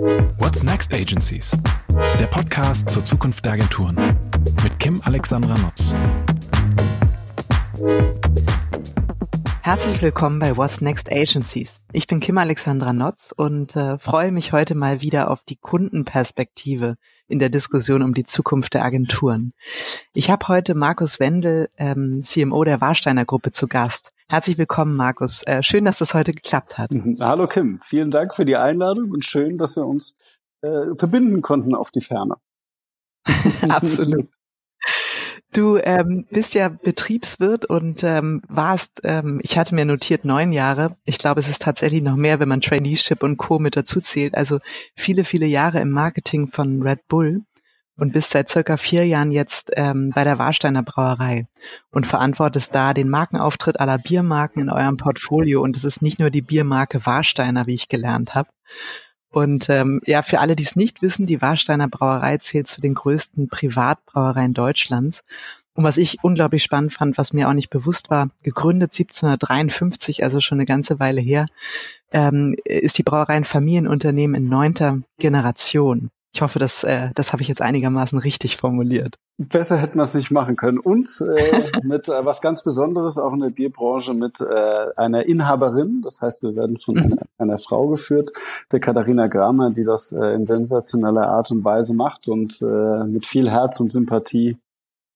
What's Next Agencies? Der Podcast zur Zukunft der Agenturen mit Kim Alexandra Nutz. Herzlich willkommen bei What's Next Agencies. Ich bin Kim Alexandra Notz und äh, freue mich heute mal wieder auf die Kundenperspektive in der Diskussion um die Zukunft der Agenturen. Ich habe heute Markus Wendel, ähm, CMO der Warsteiner Gruppe, zu Gast. Herzlich willkommen, Markus. Äh, schön, dass das heute geklappt hat. Mhm. Hallo Kim, vielen Dank für die Einladung und schön, dass wir uns äh, verbinden konnten auf die Ferne. Absolut. Du ähm, bist ja Betriebswirt und ähm, warst, ähm, ich hatte mir notiert, neun Jahre. Ich glaube, es ist tatsächlich noch mehr, wenn man Traineeship und Co. mit dazu zählt. Also viele, viele Jahre im Marketing von Red Bull und bist seit circa vier Jahren jetzt ähm, bei der Warsteiner Brauerei und verantwortest da den Markenauftritt aller Biermarken in eurem Portfolio. Und es ist nicht nur die Biermarke Warsteiner, wie ich gelernt habe. Und ähm, ja, für alle, die es nicht wissen, die Warsteiner Brauerei zählt zu den größten Privatbrauereien Deutschlands. Und was ich unglaublich spannend fand, was mir auch nicht bewusst war, gegründet 1753, also schon eine ganze Weile her, ähm, ist die Brauerei ein Familienunternehmen in neunter Generation. Ich hoffe, das, äh, das habe ich jetzt einigermaßen richtig formuliert. Besser hätten wir es nicht machen können. Und äh, mit äh, was ganz Besonderes auch in der Bierbranche mit äh, einer Inhaberin. Das heißt, wir werden von mhm. einer, einer, Frau geführt, der Katharina Gramer, die das äh, in sensationeller Art und Weise macht und äh, mit viel Herz und Sympathie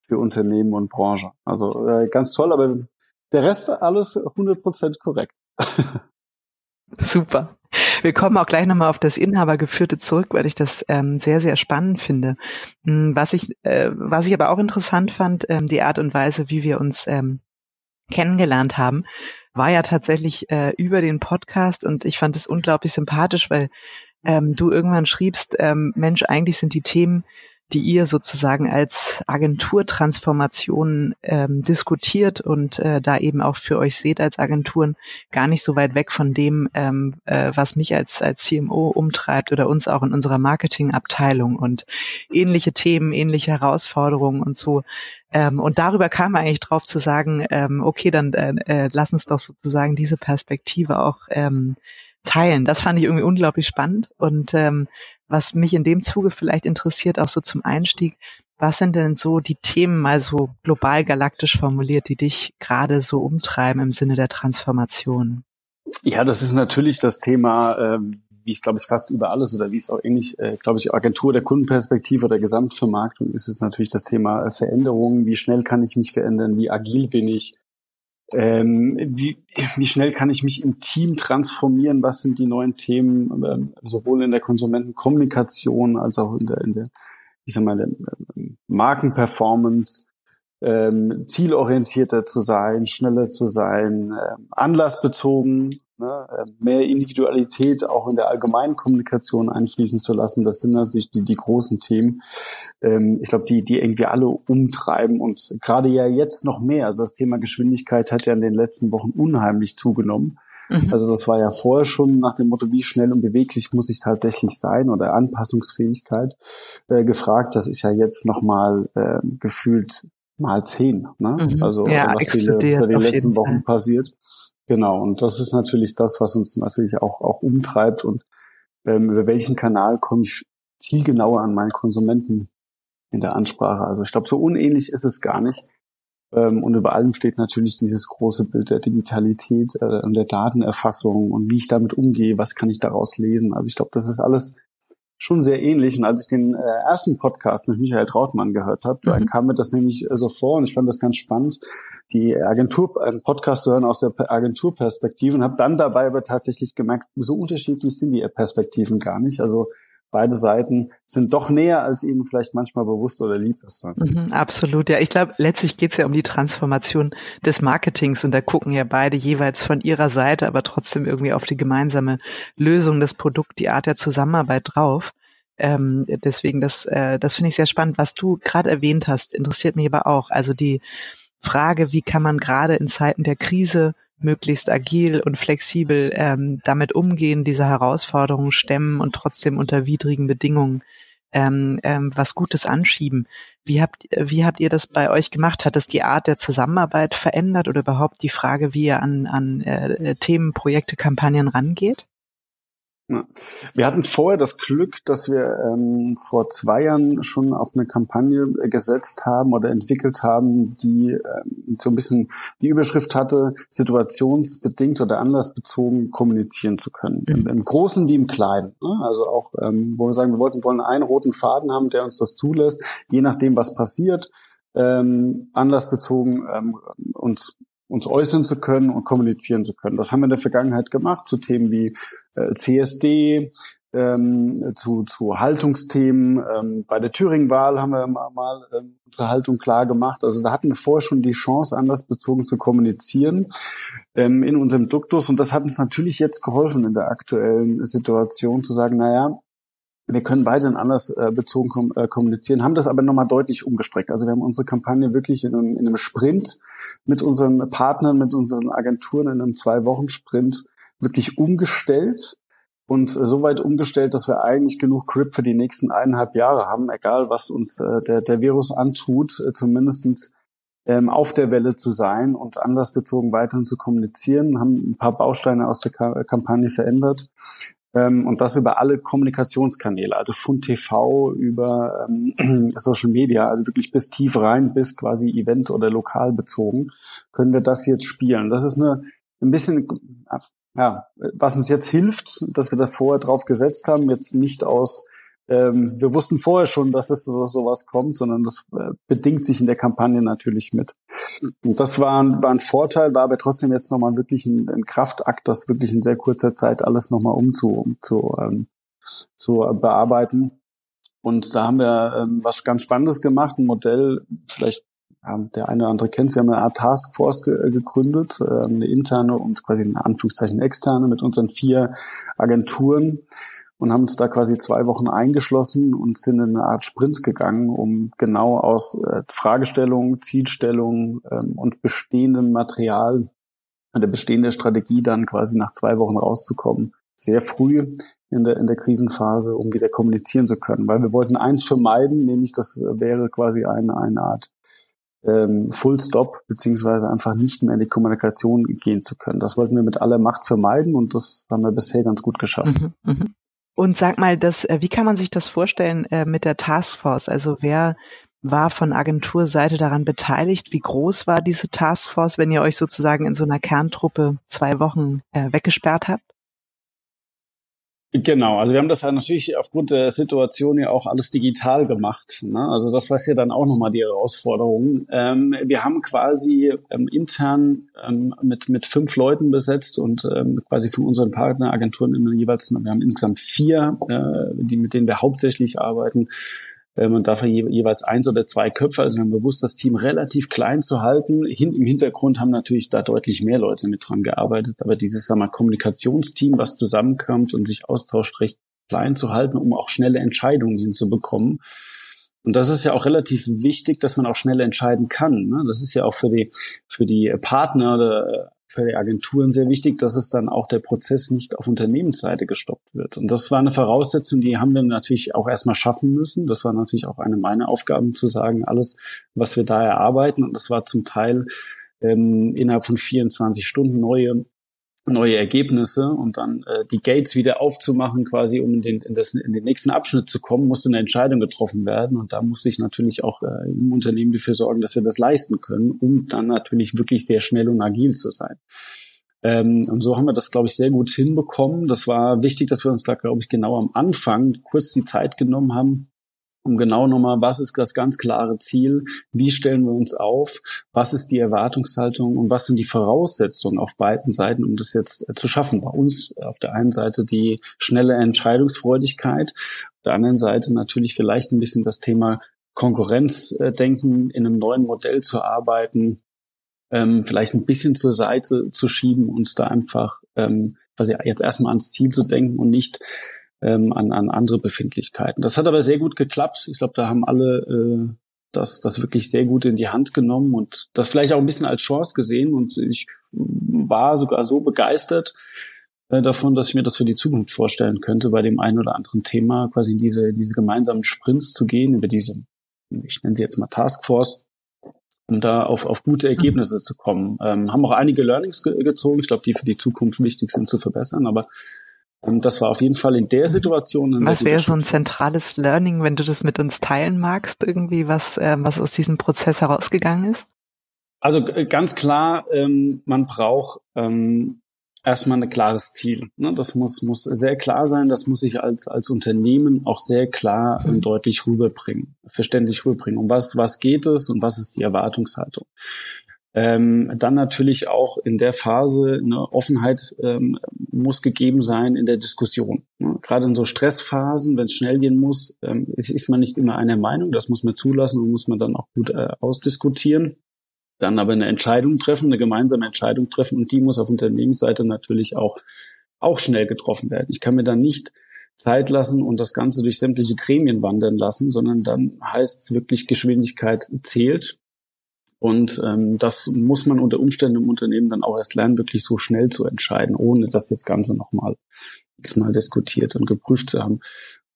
für Unternehmen und Branche. Also äh, ganz toll, aber der Rest alles 100% korrekt. Super. Wir kommen auch gleich nochmal auf das Inhabergeführte zurück, weil ich das ähm, sehr, sehr spannend finde. Hm, was ich, äh, was ich aber auch interessant fand, ähm, die Art und Weise, wie wir uns ähm, kennengelernt haben, war ja tatsächlich äh, über den Podcast und ich fand es unglaublich sympathisch, weil ähm, du irgendwann schriebst, ähm, Mensch, eigentlich sind die Themen, die ihr sozusagen als Agenturtransformation ähm, diskutiert und äh, da eben auch für euch seht als Agenturen gar nicht so weit weg von dem, ähm, äh, was mich als als CMO umtreibt oder uns auch in unserer Marketingabteilung und ähnliche Themen, ähnliche Herausforderungen und so. Ähm, und darüber kam eigentlich drauf zu sagen, ähm, okay, dann äh, äh, lass uns doch sozusagen diese Perspektive auch ähm, teilen. Das fand ich irgendwie unglaublich spannend und ähm, was mich in dem Zuge vielleicht interessiert, auch so zum Einstieg, was sind denn so die Themen mal so global galaktisch formuliert, die dich gerade so umtreiben im Sinne der Transformation? Ja, das ist natürlich das Thema, äh, wie es glaube ich fast über alles oder wie es auch ähnlich, äh, glaube ich, Agentur der Kundenperspektive oder Gesamtvermarktung ist es natürlich das Thema äh, Veränderungen. Wie schnell kann ich mich verändern? Wie agil bin ich? Ähm, wie, wie schnell kann ich mich im Team transformieren? Was sind die neuen Themen, ähm, sowohl in der Konsumentenkommunikation als auch in der, in der ich sag mal, der, ähm, Markenperformance, ähm, zielorientierter zu sein, schneller zu sein, äh, anlassbezogen ne, äh, mehr Individualität auch in der allgemeinen Kommunikation einfließen zu lassen. Das sind natürlich die, die großen Themen. Ähm, ich glaube, die, die irgendwie alle umtreiben und gerade ja jetzt noch mehr. Also das Thema Geschwindigkeit hat ja in den letzten Wochen unheimlich zugenommen. Mhm. Also das war ja vorher schon nach dem Motto, wie schnell und beweglich muss ich tatsächlich sein oder Anpassungsfähigkeit äh, gefragt. Das ist ja jetzt nochmal äh, gefühlt mal zehn. Ne? Mhm. Also ja, was, die, was da die letzten Wochen passiert. Genau, und das ist natürlich das, was uns natürlich auch, auch umtreibt und ähm, über welchen Kanal komme ich zielgenauer an meinen Konsumenten in der Ansprache. Also ich glaube, so unähnlich ist es gar nicht. Ähm, und über allem steht natürlich dieses große Bild der Digitalität äh, und der Datenerfassung und wie ich damit umgehe, was kann ich daraus lesen. Also ich glaube, das ist alles schon sehr ähnlich. Und als ich den äh, ersten Podcast mit Michael Trautmann gehört habe, mhm. kam mir das nämlich äh, so vor und ich fand das ganz spannend, die Agentur, einen Podcast zu hören aus der Agenturperspektive und habe dann dabei aber tatsächlich gemerkt, so unterschiedlich sind die Perspektiven gar nicht. Also beide Seiten sind doch näher, als ihnen vielleicht manchmal bewusst oder lieb ist. Mhm, absolut, ja. Ich glaube, letztlich geht es ja um die Transformation des Marketings und da gucken ja beide jeweils von ihrer Seite, aber trotzdem irgendwie auf die gemeinsame Lösung des Produkts, die Art der Zusammenarbeit drauf. Ähm, deswegen, das, äh, das finde ich sehr spannend. Was du gerade erwähnt hast, interessiert mich aber auch. Also die Frage, wie kann man gerade in Zeiten der Krise möglichst agil und flexibel ähm, damit umgehen, diese Herausforderungen stemmen und trotzdem unter widrigen Bedingungen ähm, ähm, was Gutes anschieben. Wie habt, wie habt ihr das bei euch gemacht? Hat es die Art der Zusammenarbeit verändert oder überhaupt die Frage, wie ihr an, an äh, Themen, Projekte, Kampagnen rangeht? Ja. Wir hatten vorher das Glück, dass wir ähm, vor zwei Jahren schon auf eine Kampagne gesetzt haben oder entwickelt haben, die ähm, so ein bisschen die Überschrift hatte, situationsbedingt oder anlassbezogen kommunizieren zu können. Mhm. Im, Im, Großen wie im Kleinen. Ne? Also auch, ähm, wo wir sagen, wir wollten, wollen einen roten Faden haben, der uns das zulässt, je nachdem, was passiert, ähm, anlassbezogen ähm, uns uns äußern zu können und kommunizieren zu können. Das haben wir in der Vergangenheit gemacht zu Themen wie äh, CSD, ähm, zu, zu Haltungsthemen. Ähm, bei der Thüringen-Wahl haben wir mal, mal ähm, unsere Haltung klar gemacht. Also da hatten wir vorher schon die Chance, anlassbezogen zu kommunizieren ähm, in unserem Duktus. Und das hat uns natürlich jetzt geholfen in der aktuellen Situation zu sagen, naja, wir können weiterhin anders äh, bezogen äh, kommunizieren, haben das aber nochmal deutlich umgestreckt. Also wir haben unsere Kampagne wirklich in einem, in einem Sprint mit unseren Partnern, mit unseren Agenturen in einem Zwei-Wochen-Sprint wirklich umgestellt und äh, so weit umgestellt, dass wir eigentlich genug Grip für die nächsten eineinhalb Jahre haben, egal was uns äh, der, der Virus antut, äh, zumindestens ähm, auf der Welle zu sein und anlassbezogen weiterhin zu kommunizieren, haben ein paar Bausteine aus der Ka Kampagne verändert ähm, und das über alle Kommunikationskanäle, also von TV über ähm, Social Media, also wirklich bis tief rein, bis quasi Event- oder lokal bezogen, können wir das jetzt spielen. Das ist eine ein bisschen, ja, was uns jetzt hilft, dass wir da vorher drauf gesetzt haben, jetzt nicht aus ähm, wir wussten vorher schon, dass es so sowas kommt, sondern das äh, bedingt sich in der Kampagne natürlich mit. Und das war, ein, war ein Vorteil, war aber trotzdem jetzt nochmal wirklich ein, ein Kraftakt, das wirklich in sehr kurzer Zeit alles nochmal umzu, um zu, ähm, zu bearbeiten. Und da haben wir ähm, was ganz Spannendes gemacht, ein Modell, vielleicht ja, der eine oder andere kennt es, wir haben eine Art Taskforce ge äh, gegründet, äh, eine interne und quasi in Anführungszeichen externe mit unseren vier Agenturen und haben uns da quasi zwei Wochen eingeschlossen und sind in eine Art Sprint gegangen, um genau aus äh, Fragestellungen, Zielstellungen ähm, und bestehendem Material und der bestehenden Strategie dann quasi nach zwei Wochen rauszukommen. Sehr früh in der, in der Krisenphase, um wieder kommunizieren zu können. Weil wir wollten eins vermeiden, nämlich das wäre quasi eine, eine Art ähm, Full Stop, beziehungsweise einfach nicht mehr in die Kommunikation gehen zu können. Das wollten wir mit aller Macht vermeiden und das haben wir bisher ganz gut geschafft. Mhm, mh. Und sag mal, das, äh, wie kann man sich das vorstellen äh, mit der Taskforce? Also wer war von Agenturseite daran beteiligt? Wie groß war diese Taskforce, wenn ihr euch sozusagen in so einer Kerntruppe zwei Wochen äh, weggesperrt habt? Genau, also wir haben das ja natürlich aufgrund der Situation ja auch alles digital gemacht. Ne? Also das war ja dann auch nochmal die Herausforderung. Ähm, wir haben quasi ähm, intern ähm, mit, mit fünf Leuten besetzt und ähm, quasi von unseren Partneragenturen immer jeweils, wir haben insgesamt vier, äh, die, mit denen wir hauptsächlich arbeiten, und dafür je, jeweils eins oder zwei Köpfe. Also wir haben bewusst das Team relativ klein zu halten. Hin, Im Hintergrund haben natürlich da deutlich mehr Leute mit dran gearbeitet, aber dieses sagen wir, Kommunikationsteam, was zusammenkommt und sich austauscht, recht klein zu halten, um auch schnelle Entscheidungen hinzubekommen. Und das ist ja auch relativ wichtig, dass man auch schnell entscheiden kann. Ne? Das ist ja auch für die, für die Partner oder für die Agenturen sehr wichtig, dass es dann auch der Prozess nicht auf Unternehmensseite gestoppt wird. Und das war eine Voraussetzung, die haben wir natürlich auch erstmal schaffen müssen. Das war natürlich auch eine meiner Aufgaben zu sagen, alles, was wir da erarbeiten. Und das war zum Teil ähm, innerhalb von 24 Stunden neue neue Ergebnisse und dann äh, die Gates wieder aufzumachen, quasi um in den, in, das, in den nächsten Abschnitt zu kommen, musste eine Entscheidung getroffen werden. Und da musste ich natürlich auch äh, im Unternehmen dafür sorgen, dass wir das leisten können, um dann natürlich wirklich sehr schnell und agil zu sein. Ähm, und so haben wir das, glaube ich, sehr gut hinbekommen. Das war wichtig, dass wir uns da, glaube ich, genau am Anfang kurz die Zeit genommen haben, um genau nochmal, was ist das ganz klare Ziel, wie stellen wir uns auf, was ist die Erwartungshaltung? Und was sind die Voraussetzungen auf beiden Seiten, um das jetzt äh, zu schaffen. Bei uns auf der einen Seite die schnelle Entscheidungsfreudigkeit, auf der anderen Seite natürlich vielleicht ein bisschen das Thema Konkurrenzdenken in einem neuen Modell zu arbeiten, ähm, vielleicht ein bisschen zur Seite zu schieben und da einfach ähm, quasi jetzt erstmal ans Ziel zu denken und nicht ähm, an, an andere Befindlichkeiten. Das hat aber sehr gut geklappt. Ich glaube, da haben alle äh, das, das wirklich sehr gut in die Hand genommen und das vielleicht auch ein bisschen als Chance gesehen. Und ich war sogar so begeistert äh, davon, dass ich mir das für die Zukunft vorstellen könnte, bei dem einen oder anderen Thema quasi in diese, diese gemeinsamen Sprints zu gehen, über diese, ich nenne sie jetzt mal Taskforce, um da auf, auf gute Ergebnisse zu kommen. Ähm, haben auch einige Learnings ge gezogen, ich glaube, die für die Zukunft wichtig sind zu verbessern, aber das war auf jeden Fall in der Situation. was wäre so ein zentrales Learning, wenn du das mit uns teilen magst, irgendwie, was, äh, was aus diesem Prozess herausgegangen ist? Also ganz klar, ähm, man braucht ähm, erstmal ein klares Ziel. Ne? Das muss, muss sehr klar sein, das muss ich als, als Unternehmen auch sehr klar und deutlich rüberbringen, verständlich rüberbringen. Um was, was geht es und was ist die Erwartungshaltung? Ähm, dann natürlich auch in der Phase eine Offenheit ähm, muss gegeben sein in der Diskussion. Ne? Gerade in so Stressphasen, wenn es schnell gehen muss, ähm, ist, ist, man nicht immer einer Meinung. Das muss man zulassen und muss man dann auch gut äh, ausdiskutieren dann aber eine Entscheidung treffen, eine gemeinsame Entscheidung treffen und die muss auf Unternehmensseite natürlich auch, auch schnell getroffen werden. Ich kann mir dann nicht Zeit lassen und das Ganze durch sämtliche Gremien wandern lassen, sondern dann heißt es wirklich, Geschwindigkeit zählt. Und ähm, das muss man unter Umständen im Unternehmen dann auch erst lernen, wirklich so schnell zu entscheiden, ohne das jetzt Ganze nochmal x-mal diskutiert und geprüft zu haben.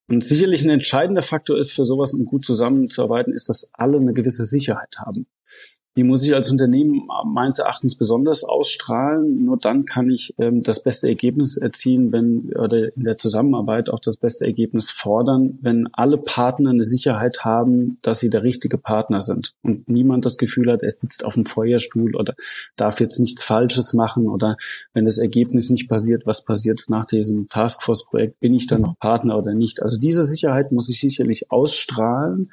Und sicherlich ein entscheidender Faktor ist für sowas, um gut zusammenzuarbeiten, ist, dass alle eine gewisse Sicherheit haben die muss ich als Unternehmen meines Erachtens besonders ausstrahlen. Nur dann kann ich ähm, das beste Ergebnis erzielen, wenn oder in der Zusammenarbeit auch das beste Ergebnis fordern, wenn alle Partner eine Sicherheit haben, dass sie der richtige Partner sind und niemand das Gefühl hat, er sitzt auf dem Feuerstuhl oder darf jetzt nichts Falsches machen oder wenn das Ergebnis nicht passiert, was passiert nach diesem Taskforce-Projekt, bin ich dann noch Partner oder nicht? Also diese Sicherheit muss ich sicherlich ausstrahlen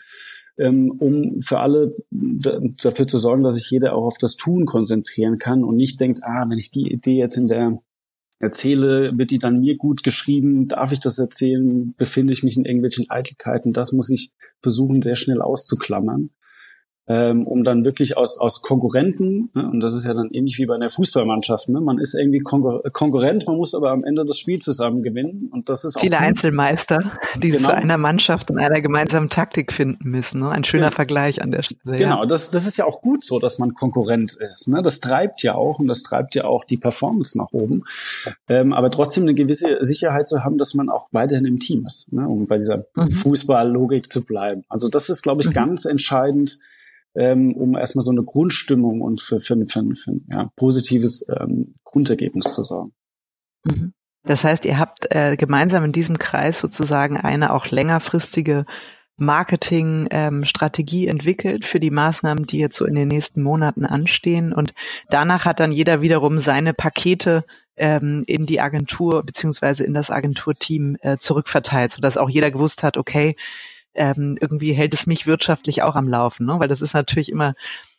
ähm, um für alle dafür zu sorgen, dass sich jeder auch auf das Tun konzentrieren kann und nicht denkt, ah, wenn ich die Idee jetzt in der erzähle, wird die dann mir gut geschrieben, darf ich das erzählen, befinde ich mich in irgendwelchen Eitelkeiten, das muss ich versuchen, sehr schnell auszuklammern ähm, um dann wirklich aus, aus Konkurrenten, ne, und das ist ja dann ähnlich wie bei einer Fußballmannschaft, ne, man ist irgendwie Konkur Konkurrent, man muss aber am Ende das Spiel zusammen gewinnen und das ist Viele Einzelmeister, die genau. zu einer Mannschaft und einer gemeinsamen Taktik finden müssen. Ne? Ein schöner genau. Vergleich an der Stelle. Genau, ja. das, das ist ja auch gut so, dass man Konkurrent ist. Ne? Das treibt ja auch und das treibt ja auch die Performance nach oben. Ähm, aber trotzdem eine gewisse Sicherheit zu haben, dass man auch weiterhin im Team ist, ne? um bei dieser mhm. Fußballlogik zu bleiben. Also das ist, glaube ich, mhm. ganz entscheidend, ähm, um erstmal so eine Grundstimmung und für, für, für, für ein ja, positives ähm, Grundergebnis zu sorgen. Mhm. Das heißt, ihr habt äh, gemeinsam in diesem Kreis sozusagen eine auch längerfristige Marketingstrategie ähm, entwickelt für die Maßnahmen, die jetzt so in den nächsten Monaten anstehen. Und danach hat dann jeder wiederum seine Pakete ähm, in die Agentur beziehungsweise in das Agenturteam äh, zurückverteilt, sodass auch jeder gewusst hat, okay, ähm, irgendwie hält es mich wirtschaftlich auch am Laufen, ne? weil das ist natürlich immer,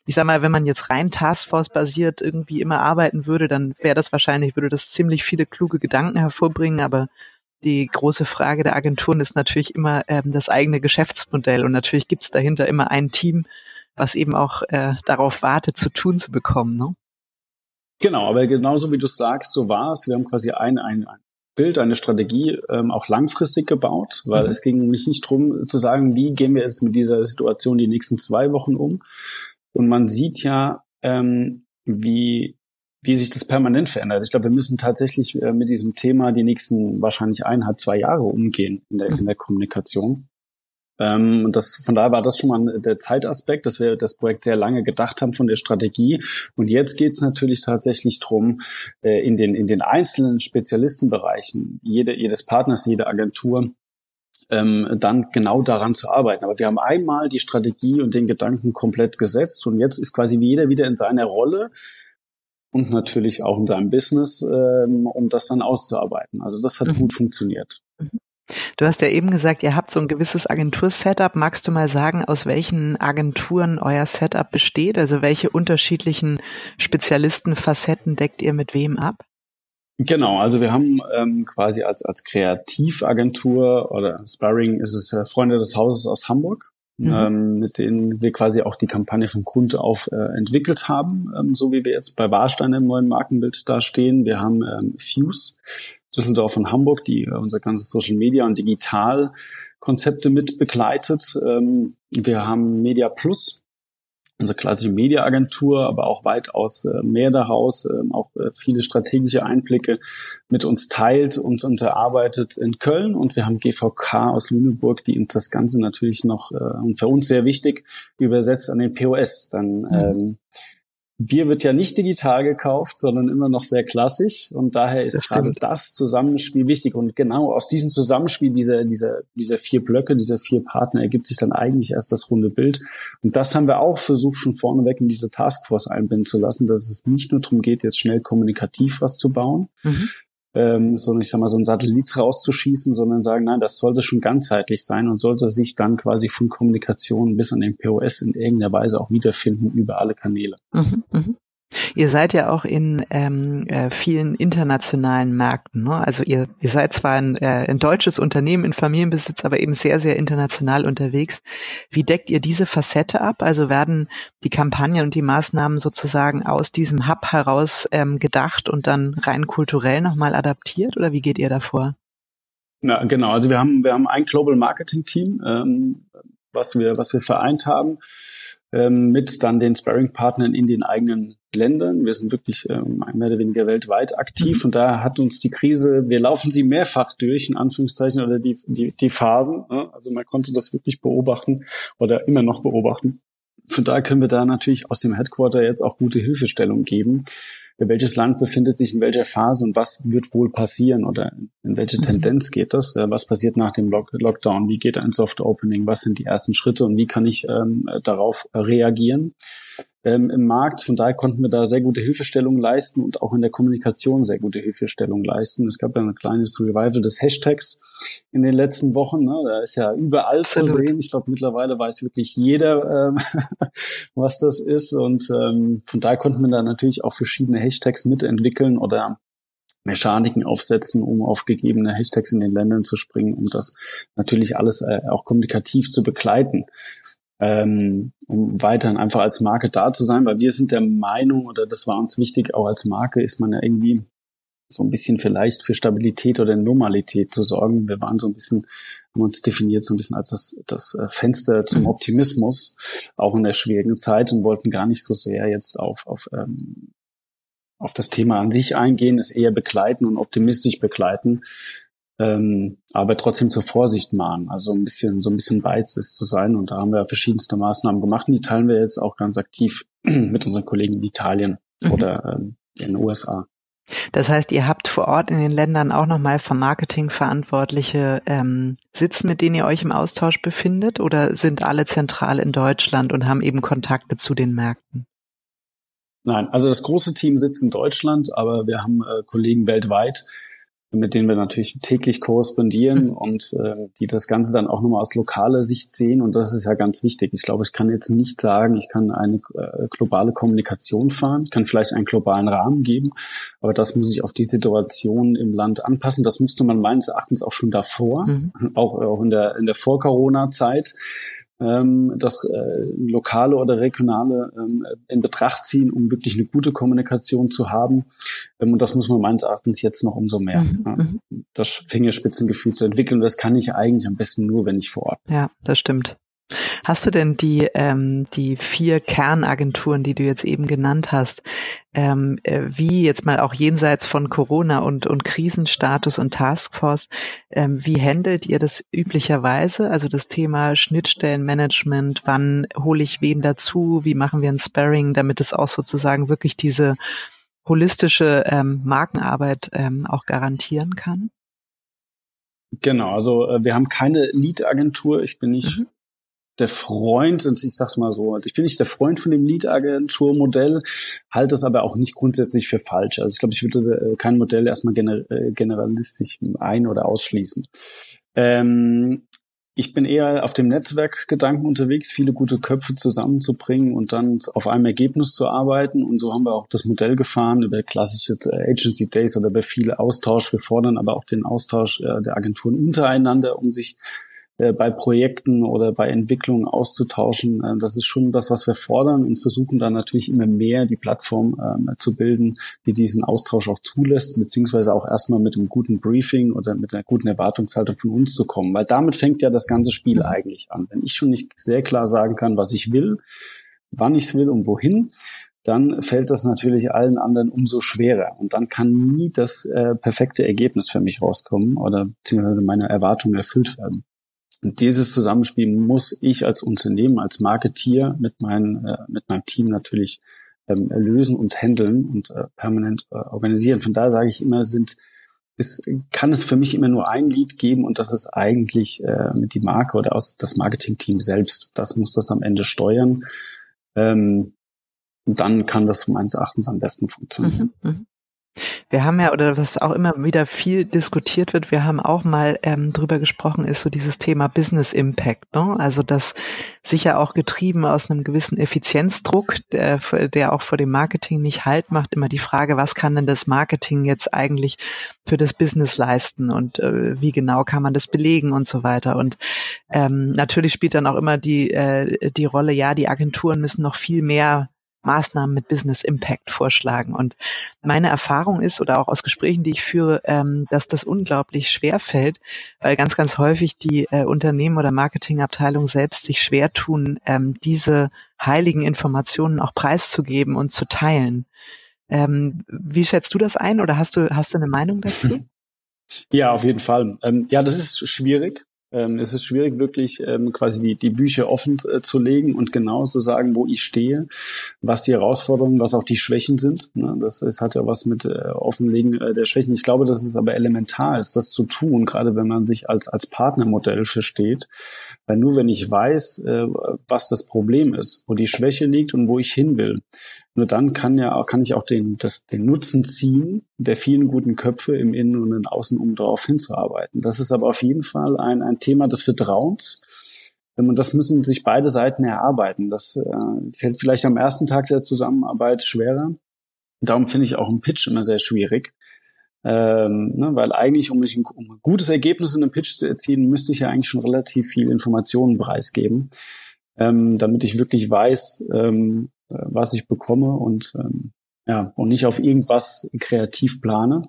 ich sag mal, wenn man jetzt rein Taskforce-basiert irgendwie immer arbeiten würde, dann wäre das wahrscheinlich, würde das ziemlich viele kluge Gedanken hervorbringen, aber die große Frage der Agenturen ist natürlich immer ähm, das eigene Geschäftsmodell und natürlich gibt's dahinter immer ein Team, was eben auch äh, darauf wartet, zu tun zu bekommen. Ne? Genau, aber genauso wie du sagst, so war es. Wir haben quasi ein, ein, ein Bild, eine Strategie ähm, auch langfristig gebaut, weil mhm. es ging mich nicht drum zu sagen, wie gehen wir jetzt mit dieser Situation die nächsten zwei Wochen um. Und man sieht ja, ähm, wie, wie sich das permanent verändert. Ich glaube, wir müssen tatsächlich äh, mit diesem Thema die nächsten wahrscheinlich eineinhalb, zwei Jahre umgehen in der, in der Kommunikation. Ähm, und das, von daher war das schon mal der Zeitaspekt, dass wir das Projekt sehr lange gedacht haben von der Strategie. Und jetzt geht es natürlich tatsächlich drum, äh, in, den, in den einzelnen Spezialistenbereichen, jede, jedes Partners, jede Agentur, ähm, dann genau daran zu arbeiten. Aber wir haben einmal die Strategie und den Gedanken komplett gesetzt und jetzt ist quasi jeder wieder in seiner Rolle und natürlich auch in seinem Business, ähm, um das dann auszuarbeiten. Also das hat mhm. gut funktioniert. Mhm. Du hast ja eben gesagt, ihr habt so ein gewisses Agentur-Setup. Magst du mal sagen, aus welchen Agenturen euer Setup besteht? Also welche unterschiedlichen Spezialistenfacetten deckt ihr mit wem ab? Genau, also wir haben ähm, quasi als, als Kreativagentur oder Sparring ist es äh, Freunde des Hauses aus Hamburg, mhm. ähm, mit denen wir quasi auch die Kampagne von Grund auf äh, entwickelt haben, ähm, so wie wir jetzt bei Warstein im neuen Markenbild da stehen. Wir haben ähm, Fuse, Düsseldorf und Hamburg, die äh, unser ganzes Social Media und Digital Konzepte mit begleitet. Ähm, wir haben Media Plus, unsere klassische Mediaagentur, aber auch weitaus äh, mehr daraus, ähm, auch äh, viele strategische Einblicke mit uns teilt und unterarbeitet in Köln. Und wir haben GVK aus Lüneburg, die uns das Ganze natürlich noch, und für uns sehr wichtig, übersetzt an den POS. Dann mhm. ähm, Bier wird ja nicht digital gekauft, sondern immer noch sehr klassisch. Und daher ist das gerade das Zusammenspiel wichtig. Und genau aus diesem Zusammenspiel dieser, dieser, dieser vier Blöcke, dieser vier Partner ergibt sich dann eigentlich erst das runde Bild. Und das haben wir auch versucht, schon vorneweg in diese Taskforce einbinden zu lassen, dass es nicht nur darum geht, jetzt schnell kommunikativ was zu bauen, mhm ähm, so ich sag mal so ein Satellit rauszuschießen, sondern sagen, nein, das sollte schon ganzheitlich sein und sollte sich dann quasi von Kommunikation bis an den POS in irgendeiner Weise auch wiederfinden über alle Kanäle. Mhm, mh. Ihr seid ja auch in ähm, äh, vielen internationalen Märkten. Ne? Also ihr, ihr seid zwar ein, äh, ein deutsches Unternehmen in Familienbesitz, aber eben sehr, sehr international unterwegs. Wie deckt ihr diese Facette ab? Also werden die Kampagnen und die Maßnahmen sozusagen aus diesem Hub heraus ähm, gedacht und dann rein kulturell nochmal adaptiert oder wie geht ihr davor? Na, genau, also wir haben, wir haben ein Global Marketing Team, ähm, was wir, was wir vereint haben ähm, mit dann den Sparring-Partnern in den eigenen Ländern. Wir sind wirklich ähm, mehr oder weniger weltweit aktiv mhm. und da hat uns die Krise, wir laufen sie mehrfach durch, in Anführungszeichen, oder die, die, die Phasen. Ne? Also man konnte das wirklich beobachten oder immer noch beobachten. Von daher können wir da natürlich aus dem Headquarter jetzt auch gute Hilfestellung geben welches Land befindet sich in welcher Phase und was wird wohl passieren oder in welche mhm. Tendenz geht das? Was passiert nach dem Lock Lockdown? Wie geht ein Soft Opening? Was sind die ersten Schritte und wie kann ich ähm, darauf reagieren? Ähm, im Markt. Von daher konnten wir da sehr gute Hilfestellung leisten und auch in der Kommunikation sehr gute Hilfestellung leisten. Es gab ja ein kleines Revival des Hashtags in den letzten Wochen. Ne? Da ist ja überall zu sehen. Ich glaube, mittlerweile weiß wirklich jeder, ähm, was das ist. Und ähm, von daher konnten wir da natürlich auch verschiedene Hashtags mitentwickeln oder Mechaniken aufsetzen, um auf gegebene Hashtags in den Ländern zu springen, um das natürlich alles äh, auch kommunikativ zu begleiten ähm, um weiterhin einfach als Marke da zu sein, weil wir sind der Meinung, oder das war uns wichtig, auch als Marke ist man ja irgendwie so ein bisschen vielleicht für Stabilität oder Normalität zu sorgen. Wir waren so ein bisschen, haben uns definiert so ein bisschen als das, das äh, Fenster zum mhm. Optimismus, auch in der schwierigen Zeit und wollten gar nicht so sehr jetzt auf, auf, ähm, auf das Thema an sich eingehen, es eher begleiten und optimistisch begleiten, ähm, aber trotzdem zur Vorsicht mahnen, also ein bisschen so ein bisschen beides zu sein. Und da haben wir verschiedenste Maßnahmen gemacht und die teilen wir jetzt auch ganz aktiv mit unseren Kollegen in Italien mhm. oder ähm, in den USA. Das heißt, ihr habt vor Ort in den Ländern auch nochmal vom Marketing Verantwortliche ähm, sitzen, mit denen ihr euch im Austausch befindet, oder sind alle zentral in Deutschland und haben eben Kontakte zu den Märkten? Nein, also das große Team sitzt in Deutschland, aber wir haben äh, Kollegen weltweit, mit denen wir natürlich täglich korrespondieren mhm. und äh, die das Ganze dann auch nochmal aus lokaler Sicht sehen. Und das ist ja ganz wichtig. Ich glaube, ich kann jetzt nicht sagen, ich kann eine äh, globale Kommunikation fahren, ich kann vielleicht einen globalen Rahmen geben, aber das muss sich auf die Situation im Land anpassen. Das müsste man meines Erachtens auch schon davor, mhm. auch, auch in der, in der Vor-Corona-Zeit ähm, das äh, lokale oder regionale ähm, in Betracht ziehen, um wirklich eine gute Kommunikation zu haben. Ähm, und das muss man meines Erachtens jetzt noch umso mehr. Mhm. Ja, mhm. das Fingerspitzengefühl zu entwickeln. Das kann ich eigentlich am besten nur, wenn ich vor Ort. Bin. Ja, das stimmt. Hast du denn die, ähm, die vier Kernagenturen, die du jetzt eben genannt hast, ähm, äh, wie jetzt mal auch jenseits von Corona und, und Krisenstatus und Taskforce, ähm, wie handelt ihr das üblicherweise? Also das Thema Schnittstellenmanagement, wann hole ich wen dazu, wie machen wir ein Sparring, damit es auch sozusagen wirklich diese holistische ähm, Markenarbeit ähm, auch garantieren kann? Genau, also äh, wir haben keine Lead-Agentur. Ich bin nicht mhm der Freund, und ich sag's mal so, ich bin nicht der Freund von dem Lead-Agentur-Modell, halte es aber auch nicht grundsätzlich für falsch. Also ich glaube, ich würde äh, kein Modell erstmal gener äh, generalistisch ein- oder ausschließen. Ähm, ich bin eher auf dem Netzwerkgedanken unterwegs, viele gute Köpfe zusammenzubringen und dann auf einem Ergebnis zu arbeiten. Und so haben wir auch das Modell gefahren über klassische äh, Agency Days oder über viele Austausch. Wir fordern aber auch den Austausch der Agenturen untereinander, um sich äh, bei Projekten oder bei Entwicklungen auszutauschen. Äh, das ist schon das, was wir fordern und versuchen dann natürlich immer mehr die Plattform ähm, zu bilden, die diesen Austausch auch zulässt, beziehungsweise auch erstmal mit einem guten Briefing oder mit einer guten Erwartungshaltung von uns zu kommen. Weil damit fängt ja das ganze Spiel eigentlich an. Wenn ich schon nicht sehr klar sagen kann, was ich will, wann ich es will und wohin, dann fällt das natürlich allen anderen umso schwerer. Und dann kann nie das äh, perfekte Ergebnis für mich rauskommen oder beziehungsweise meine Erwartungen erfüllt werden. Und dieses Zusammenspiel muss ich als Unternehmen, als Marketier mit, meinen, äh, mit meinem Team natürlich ähm, lösen und handeln und äh, permanent äh, organisieren. Von daher sage ich immer, sind es kann es für mich immer nur ein Lied geben und das ist eigentlich äh, die Marke oder aus das Marketingteam selbst. Das muss das am Ende steuern. Ähm, dann kann das meines Erachtens am besten funktionieren. Mhm, mh. Wir haben ja, oder was auch immer wieder viel diskutiert wird, wir haben auch mal ähm, drüber gesprochen, ist so dieses Thema Business Impact. Ne? Also das sicher auch getrieben aus einem gewissen Effizienzdruck, der, der auch vor dem Marketing nicht halt macht, immer die Frage, was kann denn das Marketing jetzt eigentlich für das Business leisten und äh, wie genau kann man das belegen und so weiter. Und ähm, natürlich spielt dann auch immer die, äh, die Rolle, ja, die Agenturen müssen noch viel mehr Maßnahmen mit Business Impact vorschlagen. Und meine Erfahrung ist, oder auch aus Gesprächen, die ich führe, ähm, dass das unglaublich schwer fällt, weil ganz, ganz häufig die äh, Unternehmen oder Marketingabteilung selbst sich schwer tun, ähm, diese heiligen Informationen auch preiszugeben und zu teilen. Ähm, wie schätzt du das ein oder hast du, hast du eine Meinung dazu? Ja, auf jeden Fall. Ähm, ja, das ist schwierig. Ähm, es ist schwierig, wirklich ähm, quasi die, die Bücher offen äh, zu legen und genau zu sagen, wo ich stehe, was die Herausforderungen, was auch die Schwächen sind. Ne? Das, das hat ja was mit äh, Offenlegen äh, der Schwächen. Ich glaube, dass es aber elementar ist, das zu tun, gerade wenn man sich als, als Partnermodell versteht. Weil nur wenn ich weiß, äh, was das Problem ist, wo die Schwäche liegt und wo ich hin will, nur dann kann ja kann ich auch den, das, den Nutzen ziehen der vielen guten Köpfe im Innen und im Außen, um darauf hinzuarbeiten. Das ist aber auf jeden Fall ein, ein Thema des Vertrauens. Und das müssen sich beide Seiten erarbeiten. Das äh, fällt vielleicht am ersten Tag der Zusammenarbeit schwerer. Darum finde ich auch einen Pitch immer sehr schwierig. Ähm, ne, weil eigentlich, um, ein, um ein gutes Ergebnis in einem Pitch zu erzielen, müsste ich ja eigentlich schon relativ viel Informationen preisgeben, ähm, damit ich wirklich weiß, ähm, äh, was ich bekomme und ähm, ja und nicht auf irgendwas kreativ plane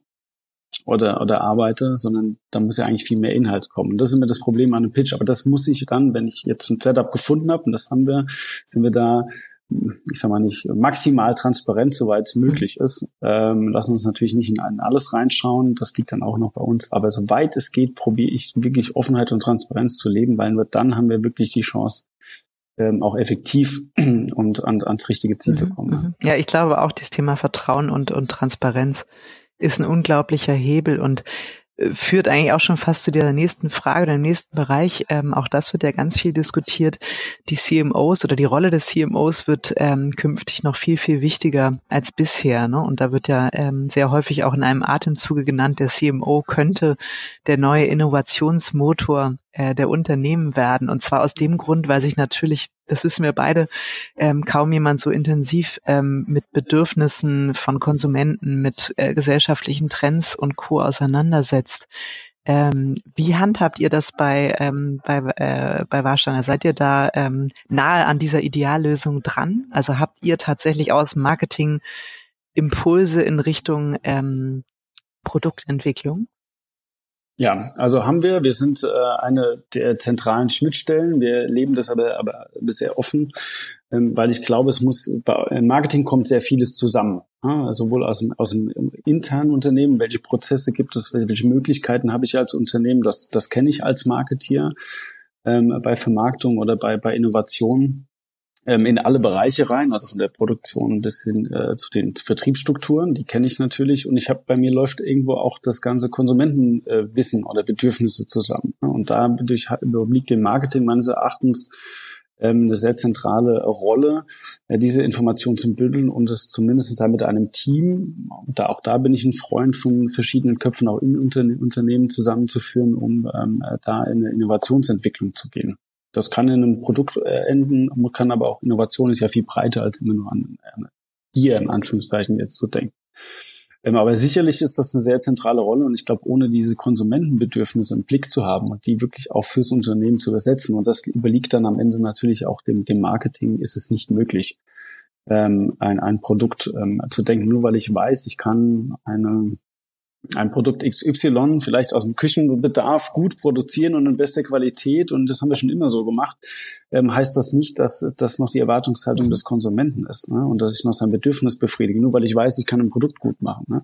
oder oder arbeite, sondern da muss ja eigentlich viel mehr Inhalt kommen. das ist immer das Problem an einem Pitch. Aber das muss ich dann, wenn ich jetzt ein Setup gefunden habe und das haben wir, sind wir da ich sag mal nicht maximal transparent, soweit es möglich ist. Ähm, lassen uns natürlich nicht in alles reinschauen, das liegt dann auch noch bei uns. Aber soweit es geht, probiere ich wirklich Offenheit und Transparenz zu leben, weil nur dann haben wir wirklich die Chance, ähm, auch effektiv und an, ans richtige Ziel mhm, zu kommen. Mhm. Ja, ich glaube auch, das Thema Vertrauen und, und Transparenz ist ein unglaublicher Hebel und führt eigentlich auch schon fast zu der nächsten Frage oder dem nächsten Bereich. Ähm, auch das wird ja ganz viel diskutiert. Die CMOs oder die Rolle des CMOs wird ähm, künftig noch viel, viel wichtiger als bisher. Ne? Und da wird ja ähm, sehr häufig auch in einem Atemzuge genannt, der CMO könnte der neue Innovationsmotor äh, der Unternehmen werden. Und zwar aus dem Grund, weil sich natürlich, das wissen wir beide, ähm, kaum jemand so intensiv ähm, mit Bedürfnissen von Konsumenten, mit äh, gesellschaftlichen Trends und Co. auseinandersetzt. Ähm, wie handhabt ihr das bei, ähm, bei, äh, bei Warsteiner? Seid ihr da ähm, nahe an dieser Ideallösung dran? Also habt ihr tatsächlich aus Marketing Impulse in Richtung ähm, Produktentwicklung? Ja, also haben wir. Wir sind äh, eine der zentralen Schnittstellen. Wir leben das aber, aber sehr offen, ähm, weil ich glaube, es muss, im Marketing kommt sehr vieles zusammen. Ja? Sowohl aus dem, aus dem internen Unternehmen, welche Prozesse gibt es, welche Möglichkeiten habe ich als Unternehmen, das, das kenne ich als Marketier ähm, bei Vermarktung oder bei, bei Innovation ähm, in alle Bereiche rein, also von der Produktion bis hin äh, zu den Vertriebsstrukturen, die kenne ich natürlich und ich habe bei mir läuft irgendwo auch das ganze Konsumentenwissen äh, oder Bedürfnisse zusammen. Ne? Und da durch, überliegt dem Marketing meines Erachtens ähm, eine sehr zentrale Rolle, äh, diese Information zu bündeln und es zumindest mit einem Team, da auch da bin ich ein Freund von verschiedenen Köpfen auch in Unternehmen zusammenzuführen, um ähm, da in eine Innovationsentwicklung zu gehen. Das kann in einem Produkt äh, enden, man kann aber auch Innovation ist ja viel breiter als immer nur an hier in Anführungszeichen jetzt zu denken. Ähm, aber sicherlich ist das eine sehr zentrale Rolle und ich glaube, ohne diese Konsumentenbedürfnisse im Blick zu haben und die wirklich auch fürs Unternehmen zu übersetzen und das überliegt dann am Ende natürlich auch dem, dem Marketing, ist es nicht möglich, ähm, ein, ein Produkt ähm, zu denken, nur weil ich weiß, ich kann eine ein Produkt XY vielleicht aus dem Küchenbedarf gut produzieren und in bester Qualität und das haben wir schon immer so gemacht, ähm, heißt das nicht, dass das noch die Erwartungshaltung des Konsumenten ist ne? und dass ich noch sein Bedürfnis befriedige, nur weil ich weiß, ich kann ein Produkt gut machen. Ne?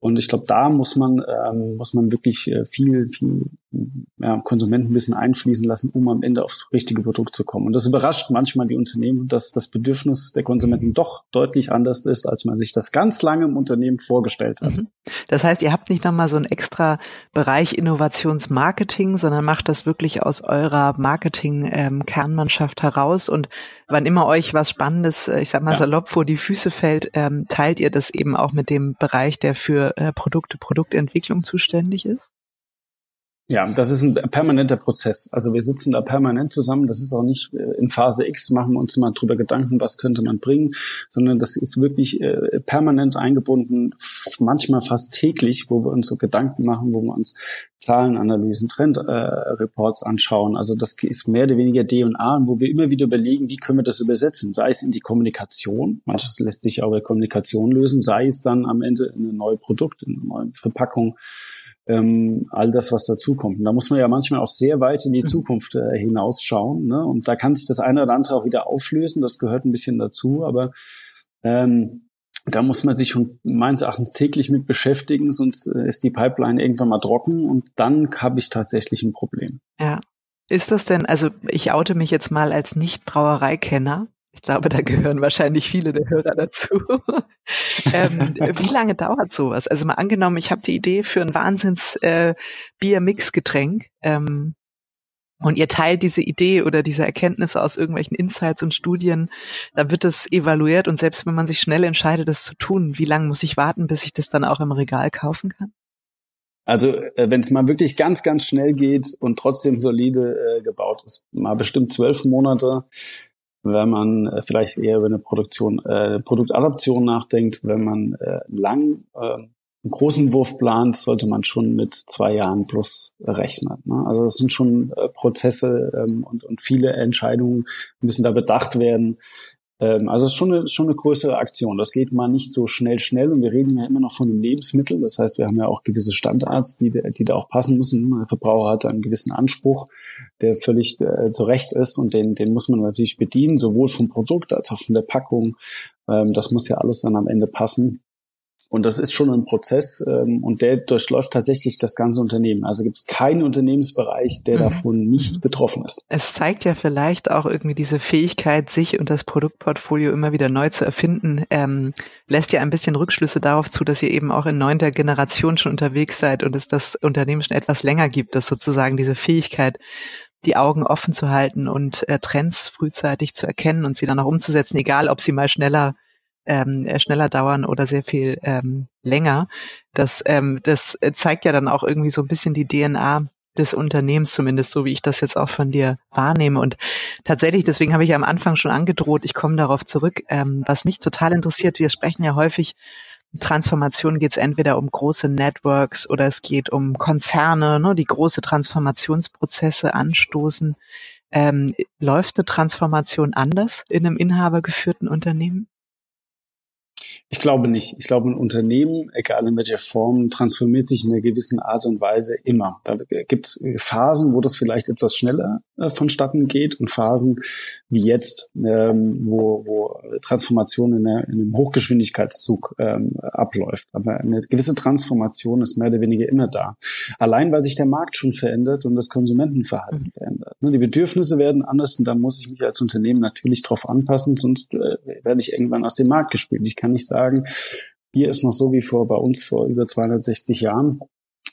Und ich glaube, da muss man ähm, muss man wirklich äh, viel viel ja, Konsumenten ein bisschen einfließen lassen, um am Ende aufs richtige Produkt zu kommen. Und das überrascht manchmal die Unternehmen, dass das Bedürfnis der Konsumenten doch deutlich anders ist, als man sich das ganz lange im Unternehmen vorgestellt hat. Mhm. Das heißt, ihr habt nicht nochmal so einen extra Bereich Innovationsmarketing, sondern macht das wirklich aus eurer Marketing-Kernmannschaft heraus und wann immer euch was Spannendes, äh, ich sag mal ja. salopp vor die Füße fällt, ähm, teilt ihr das eben auch mit dem Bereich, der für äh, Produkte, Produktentwicklung zuständig ist? Ja, das ist ein permanenter Prozess. Also wir sitzen da permanent zusammen. Das ist auch nicht äh, in Phase X machen wir uns mal drüber Gedanken, was könnte man bringen, sondern das ist wirklich äh, permanent eingebunden, manchmal fast täglich, wo wir uns so Gedanken machen, wo wir uns Zahlenanalysen, Trendreports äh, anschauen. Also das ist mehr oder weniger D&A, wo wir immer wieder überlegen, wie können wir das übersetzen, sei es in die Kommunikation, manches lässt sich auch bei Kommunikation lösen, sei es dann am Ende in ein neues Produkt, in eine neue Verpackung, ähm, all das, was dazukommt. Und da muss man ja manchmal auch sehr weit in die mhm. Zukunft äh, hinausschauen. Ne? Und da kann sich das eine oder andere auch wieder auflösen. Das gehört ein bisschen dazu. Aber ähm, da muss man sich schon meines Erachtens täglich mit beschäftigen, sonst äh, ist die Pipeline irgendwann mal trocken und dann habe ich tatsächlich ein Problem. Ja. Ist das denn, also ich oute mich jetzt mal als Nicht-Brauereikenner. Ich glaube, da gehören wahrscheinlich viele der Hörer dazu. ähm, wie lange dauert sowas? Also mal angenommen, ich habe die Idee für ein Wahnsinns äh, ähm, und ihr teilt diese Idee oder diese Erkenntnisse aus irgendwelchen Insights und Studien, da wird es evaluiert und selbst wenn man sich schnell entscheidet, das zu tun, wie lange muss ich warten, bis ich das dann auch im Regal kaufen kann? Also äh, wenn es mal wirklich ganz, ganz schnell geht und trotzdem solide äh, gebaut ist, mal bestimmt zwölf Monate wenn man äh, vielleicht eher über eine Produktion, äh, Produktadaption nachdenkt, wenn man äh, lang äh, einen großen Wurf plant, sollte man schon mit zwei Jahren plus rechnen. Ne? Also es sind schon äh, Prozesse ähm, und, und viele Entscheidungen müssen da bedacht werden. Ähm, also es ist schon eine, schon eine größere Aktion. Das geht mal nicht so schnell, schnell. Und wir reden ja immer noch von einem Lebensmittel. Das heißt, wir haben ja auch gewisse Standards, die, die da auch passen müssen. Der Verbraucher hat einen gewissen Anspruch, der völlig äh, zu Recht ist. Und den, den muss man natürlich bedienen, sowohl vom Produkt als auch von der Packung. Ähm, das muss ja alles dann am Ende passen. Und das ist schon ein Prozess ähm, und der durchläuft tatsächlich das ganze Unternehmen. Also gibt es keinen Unternehmensbereich, der mhm. davon nicht betroffen ist. Es zeigt ja vielleicht auch irgendwie diese Fähigkeit, sich und das Produktportfolio immer wieder neu zu erfinden, ähm, lässt ja ein bisschen Rückschlüsse darauf zu, dass ihr eben auch in neunter Generation schon unterwegs seid und es das Unternehmen schon etwas länger gibt, dass sozusagen diese Fähigkeit die Augen offen zu halten und äh, Trends frühzeitig zu erkennen und sie dann auch umzusetzen, egal ob sie mal schneller ähm, äh, schneller dauern oder sehr viel ähm, länger. Das, ähm, das zeigt ja dann auch irgendwie so ein bisschen die DNA des Unternehmens, zumindest so wie ich das jetzt auch von dir wahrnehme. Und tatsächlich, deswegen habe ich am Anfang schon angedroht, ich komme darauf zurück. Ähm, was mich total interessiert, wir sprechen ja häufig, Transformation geht es entweder um große Networks oder es geht um Konzerne, ne, die große Transformationsprozesse anstoßen. Ähm, läuft eine Transformation anders in einem inhabergeführten Unternehmen? Ich glaube nicht. Ich glaube, ein Unternehmen, egal in welcher Form, transformiert sich in einer gewissen Art und Weise immer. Da gibt es Phasen, wo das vielleicht etwas schneller äh, vonstatten geht und Phasen wie jetzt, ähm, wo, wo Transformation in, einer, in einem Hochgeschwindigkeitszug ähm, abläuft. Aber eine gewisse Transformation ist mehr oder weniger immer da. Allein, weil sich der Markt schon verändert und das Konsumentenverhalten mhm. verändert. Ne, die Bedürfnisse werden anders und da muss ich mich als Unternehmen natürlich darauf anpassen, sonst äh, werde ich irgendwann aus dem Markt gespielt. Ich kann nicht sagen, sagen, Bier ist noch so wie vor bei uns vor über 260 Jahren.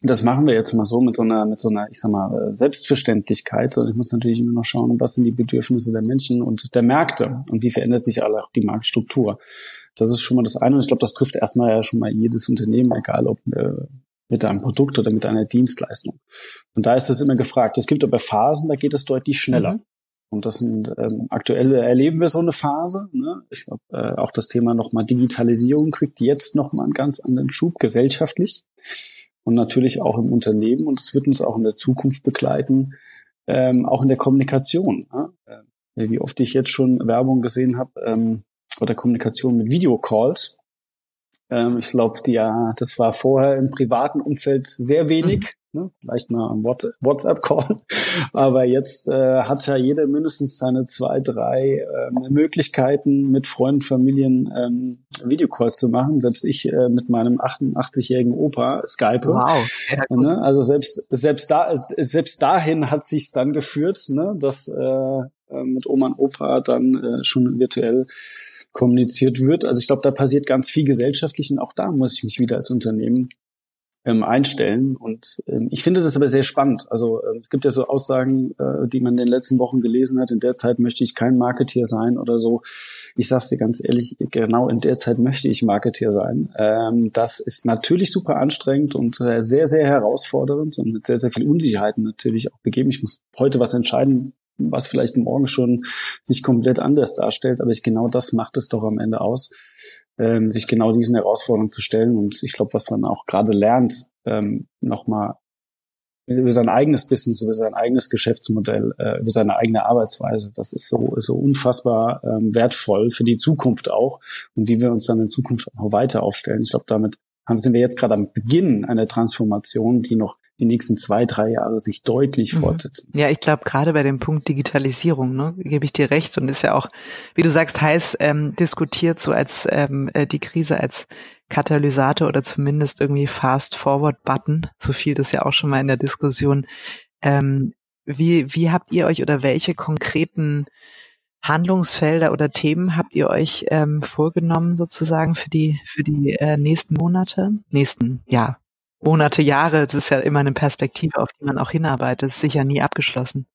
Das machen wir jetzt mal so mit so einer, mit so einer, ich sag mal, äh, Selbstverständlichkeit, sondern ich muss natürlich immer noch schauen, was sind die Bedürfnisse der Menschen und der Märkte und wie verändert sich alle auch die Marktstruktur. Das ist schon mal das eine und ich glaube, das trifft erstmal ja schon mal jedes Unternehmen, egal ob äh, mit einem Produkt oder mit einer Dienstleistung. Und da ist das immer gefragt. Es gibt aber Phasen, da geht es deutlich schneller. Mhm. Und das sind ähm, aktuell erleben wir so eine Phase. Ne? Ich glaube, äh, auch das Thema nochmal Digitalisierung kriegt jetzt nochmal einen ganz anderen Schub gesellschaftlich und natürlich auch im Unternehmen. Und es wird uns auch in der Zukunft begleiten, ähm, auch in der Kommunikation. Ne? Äh, wie oft ich jetzt schon Werbung gesehen habe ähm, oder Kommunikation mit Videocalls. Ähm, ich glaube, ja, das war vorher im privaten Umfeld sehr wenig. Ne? vielleicht mal am WhatsApp-Call. Aber jetzt äh, hat ja jeder mindestens seine zwei, drei äh, Möglichkeiten, mit Freunden, Familien ähm, Videocalls zu machen. Selbst ich äh, mit meinem 88-jährigen Opa Skype. Wow. Ja, ne? Also selbst selbst da selbst dahin hat sich's dann geführt, ne? dass äh, äh mit Oma und Opa dann äh, schon virtuell kommuniziert wird. Also ich glaube, da passiert ganz viel gesellschaftlich und auch da muss ich mich wieder als Unternehmen ähm, einstellen. Und ähm, ich finde das aber sehr spannend. Also äh, es gibt ja so Aussagen, äh, die man in den letzten Wochen gelesen hat. In der Zeit möchte ich kein Marketeer sein oder so. Ich sage dir ganz ehrlich, genau in der Zeit möchte ich Marketeer sein. Ähm, das ist natürlich super anstrengend und äh, sehr, sehr herausfordernd und mit sehr, sehr viel Unsicherheiten natürlich auch begeben. Ich muss heute was entscheiden, was vielleicht morgen schon sich komplett anders darstellt. Aber ich, genau das macht es doch am Ende aus, ähm, sich genau diesen Herausforderungen zu stellen. Und ich glaube, was man auch gerade lernt, ähm, nochmal über sein eigenes Business, über sein eigenes Geschäftsmodell, äh, über seine eigene Arbeitsweise. Das ist so, so unfassbar ähm, wertvoll für die Zukunft auch und wie wir uns dann in Zukunft auch weiter aufstellen. Ich glaube, damit haben, sind wir jetzt gerade am Beginn einer Transformation, die noch die nächsten zwei, drei Jahre sich deutlich mhm. fortsetzen. Ja, ich glaube, gerade bei dem Punkt Digitalisierung, ne, gebe ich dir recht und ist ja auch, wie du sagst, heiß ähm, diskutiert, so als ähm, äh, die Krise als Katalysator oder zumindest irgendwie Fast-Forward-Button, so viel das ja auch schon mal in der Diskussion. Ähm, wie, wie habt ihr euch oder welche konkreten Handlungsfelder oder Themen habt ihr euch ähm, vorgenommen sozusagen für die für die äh, nächsten Monate, nächsten ja Monate, Jahre, das ist ja immer eine Perspektive, auf die man auch hinarbeitet, ist sicher nie abgeschlossen.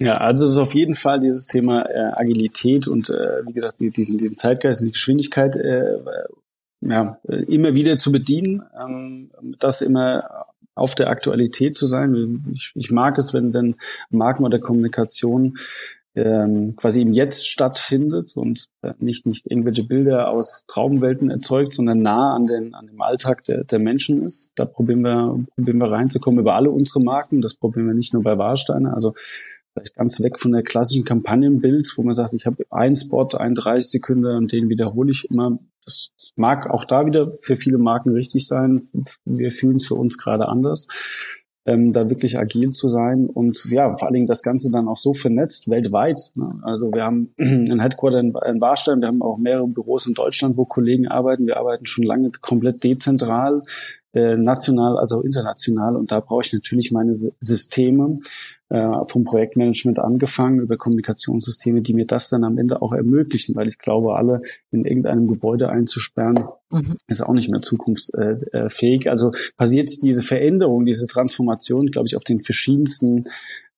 Ja, also es ist auf jeden Fall dieses Thema äh, Agilität und äh, wie gesagt, diesen, diesen Zeitgeist, die Geschwindigkeit äh, ja, immer wieder zu bedienen, ähm, das immer auf der Aktualität zu sein. Ich, ich mag es, wenn, wenn Marken oder Kommunikation ähm, quasi im Jetzt stattfindet und äh, nicht, nicht irgendwelche Bilder aus Traumwelten erzeugt, sondern nah an, den, an dem Alltag der, der Menschen ist. Da probieren wir, probieren wir reinzukommen über alle unsere Marken. Das probieren wir nicht nur bei Warsteiner. Also vielleicht ganz weg von der klassischen Kampagnenbild, wo man sagt, ich habe einen Spot, einen 30 Sekunden und den wiederhole ich immer. Das mag auch da wieder für viele Marken richtig sein. Wir fühlen es für uns gerade anders ähm, da wirklich agil zu sein und ja, vor allen Dingen das Ganze dann auch so vernetzt weltweit. Ne? Also wir haben ein Headquarter in, in Warstein, wir haben auch mehrere Büros in Deutschland, wo Kollegen arbeiten. Wir arbeiten schon lange komplett dezentral äh, national als auch international. Und da brauche ich natürlich meine Systeme, äh, vom Projektmanagement angefangen, über Kommunikationssysteme, die mir das dann am Ende auch ermöglichen, weil ich glaube, alle in irgendeinem Gebäude einzusperren, mhm. ist auch nicht mehr zukunftsfähig. Also passiert diese Veränderung, diese Transformation, glaube ich, auf den verschiedensten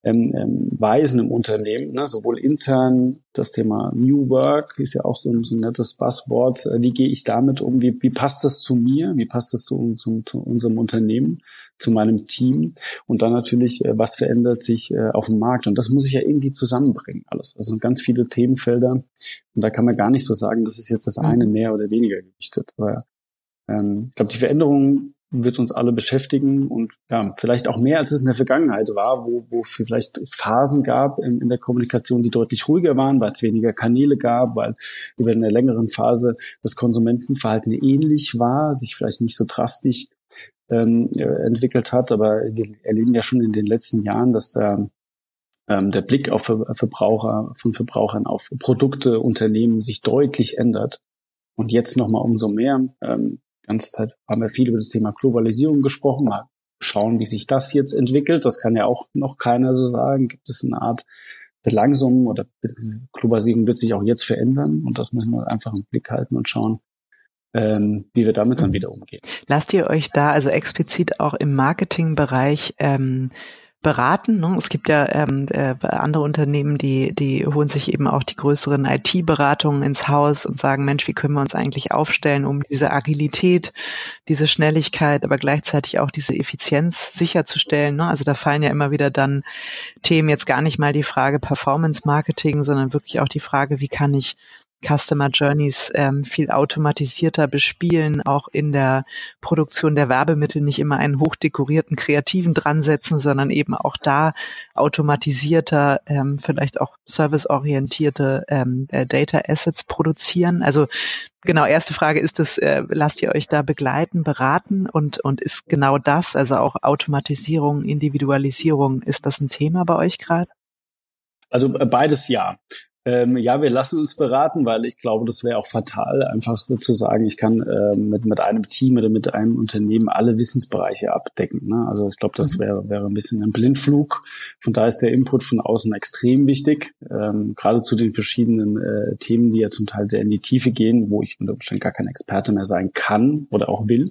ähm, ähm, Weisen im Unternehmen, ne? sowohl intern, das Thema New Work ist ja auch so ein, so ein nettes Buzzword. Äh, wie gehe ich damit um? Wie, wie passt das zu mir? Wie passt das zu, zu, zu unserem Unternehmen, zu meinem Team? Und dann natürlich, äh, was verändert sich äh, auf dem Markt? Und das muss ich ja irgendwie zusammenbringen, alles. Das sind ganz viele Themenfelder. Und da kann man gar nicht so sagen, das ist jetzt das mhm. eine mehr oder weniger gewichtet. Aber ähm, ich glaube, die Veränderungen wird uns alle beschäftigen und ja, vielleicht auch mehr, als es in der Vergangenheit war, wo, wo vielleicht es Phasen gab in, in der Kommunikation, die deutlich ruhiger waren, weil es weniger Kanäle gab, weil über eine längeren Phase das Konsumentenverhalten ähnlich war, sich vielleicht nicht so drastisch ähm, äh, entwickelt hat, aber wir erleben ja schon in den letzten Jahren, dass da ähm, der Blick auf Verbraucher, von Verbrauchern auf Produkte, Unternehmen sich deutlich ändert. Und jetzt nochmal umso mehr. Ähm, ganze Zeit haben wir viel über das Thema Globalisierung gesprochen. Mal schauen, wie sich das jetzt entwickelt. Das kann ja auch noch keiner so sagen. Gibt es eine Art Belangsung oder Globalisierung wird sich auch jetzt verändern und das müssen wir einfach im Blick halten und schauen, ähm, wie wir damit dann wieder umgehen. Lasst ihr euch da also explizit auch im Marketingbereich ähm, beraten. Ne? Es gibt ja ähm, äh, andere Unternehmen, die, die holen sich eben auch die größeren IT-Beratungen ins Haus und sagen, Mensch, wie können wir uns eigentlich aufstellen, um diese Agilität, diese Schnelligkeit, aber gleichzeitig auch diese Effizienz sicherzustellen. Ne? Also da fallen ja immer wieder dann Themen, jetzt gar nicht mal die Frage Performance Marketing, sondern wirklich auch die Frage, wie kann ich Customer Journeys ähm, viel automatisierter bespielen, auch in der Produktion der Werbemittel nicht immer einen hochdekorierten Kreativen dran setzen, sondern eben auch da automatisierter, ähm, vielleicht auch serviceorientierte ähm, äh, Data Assets produzieren. Also genau, erste Frage ist es, äh, lasst ihr euch da begleiten, beraten und, und ist genau das, also auch Automatisierung, Individualisierung, ist das ein Thema bei euch gerade? Also äh, beides ja. Ähm, ja, wir lassen uns beraten, weil ich glaube, das wäre auch fatal, einfach sozusagen, ich kann ähm, mit, mit einem Team oder mit einem Unternehmen alle Wissensbereiche abdecken. Ne? Also ich glaube, das mhm. wäre, wäre ein bisschen ein Blindflug. Von daher ist der Input von außen extrem wichtig, ähm, gerade zu den verschiedenen äh, Themen, die ja zum Teil sehr in die Tiefe gehen, wo ich unter Umständen gar kein Experte mehr sein kann oder auch will.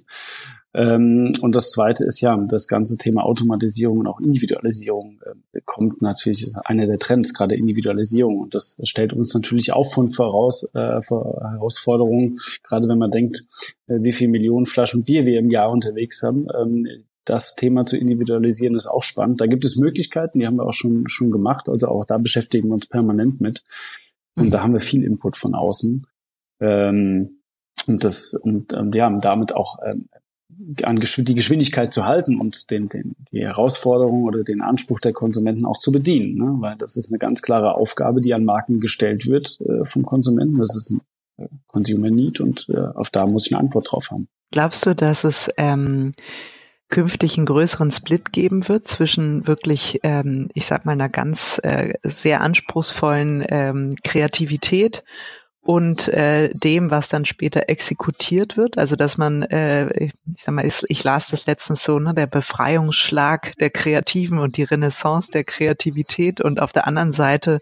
Ähm, und das Zweite ist ja, das ganze Thema Automatisierung und auch Individualisierung äh, kommt natürlich, ist einer der Trends, gerade Individualisierung. Und das stellt uns natürlich auch von voraus äh, vor Herausforderungen, gerade wenn man denkt, äh, wie viele Millionen Flaschen Bier wir im Jahr unterwegs haben. Ähm, das Thema zu individualisieren ist auch spannend. Da gibt es Möglichkeiten, die haben wir auch schon, schon gemacht. Also auch da beschäftigen wir uns permanent mit. Und mhm. da haben wir viel Input von außen. Ähm, und das und ähm, ja, damit auch ähm, an die Geschwindigkeit zu halten und den, den, die Herausforderung oder den Anspruch der Konsumenten auch zu bedienen. Ne? Weil das ist eine ganz klare Aufgabe, die an Marken gestellt wird äh, vom Konsumenten. Das ist ein äh, Consumer Need und äh, auf da muss ich eine Antwort drauf haben. Glaubst du, dass es ähm, künftig einen größeren Split geben wird zwischen wirklich, ähm, ich sag mal, einer ganz äh, sehr anspruchsvollen ähm, Kreativität und äh, dem, was dann später exekutiert wird. Also dass man, äh, ich sag mal, ich, ich las das letztens so, ne, der Befreiungsschlag der Kreativen und die Renaissance der Kreativität und auf der anderen Seite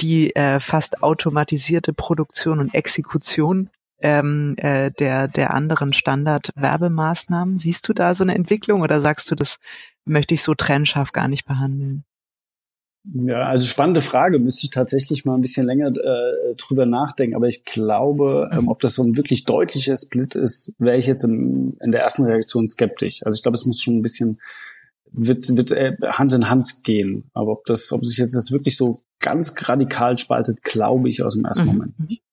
die äh, fast automatisierte Produktion und Exekution ähm, äh, der der anderen Standard-Werbemaßnahmen. Siehst du da so eine Entwicklung oder sagst du, das möchte ich so trennscharf gar nicht behandeln? Ja, also spannende Frage. Müsste ich tatsächlich mal ein bisschen länger äh, drüber nachdenken. Aber ich glaube, ähm, ob das so ein wirklich deutlicher Split ist, wäre ich jetzt im, in der ersten Reaktion skeptisch. Also ich glaube, es muss schon ein bisschen wird, wird äh, Hand in Hand gehen. Aber ob das, ob sich jetzt das wirklich so ganz radikal spaltet, glaube ich aus dem ersten mhm. Moment nicht.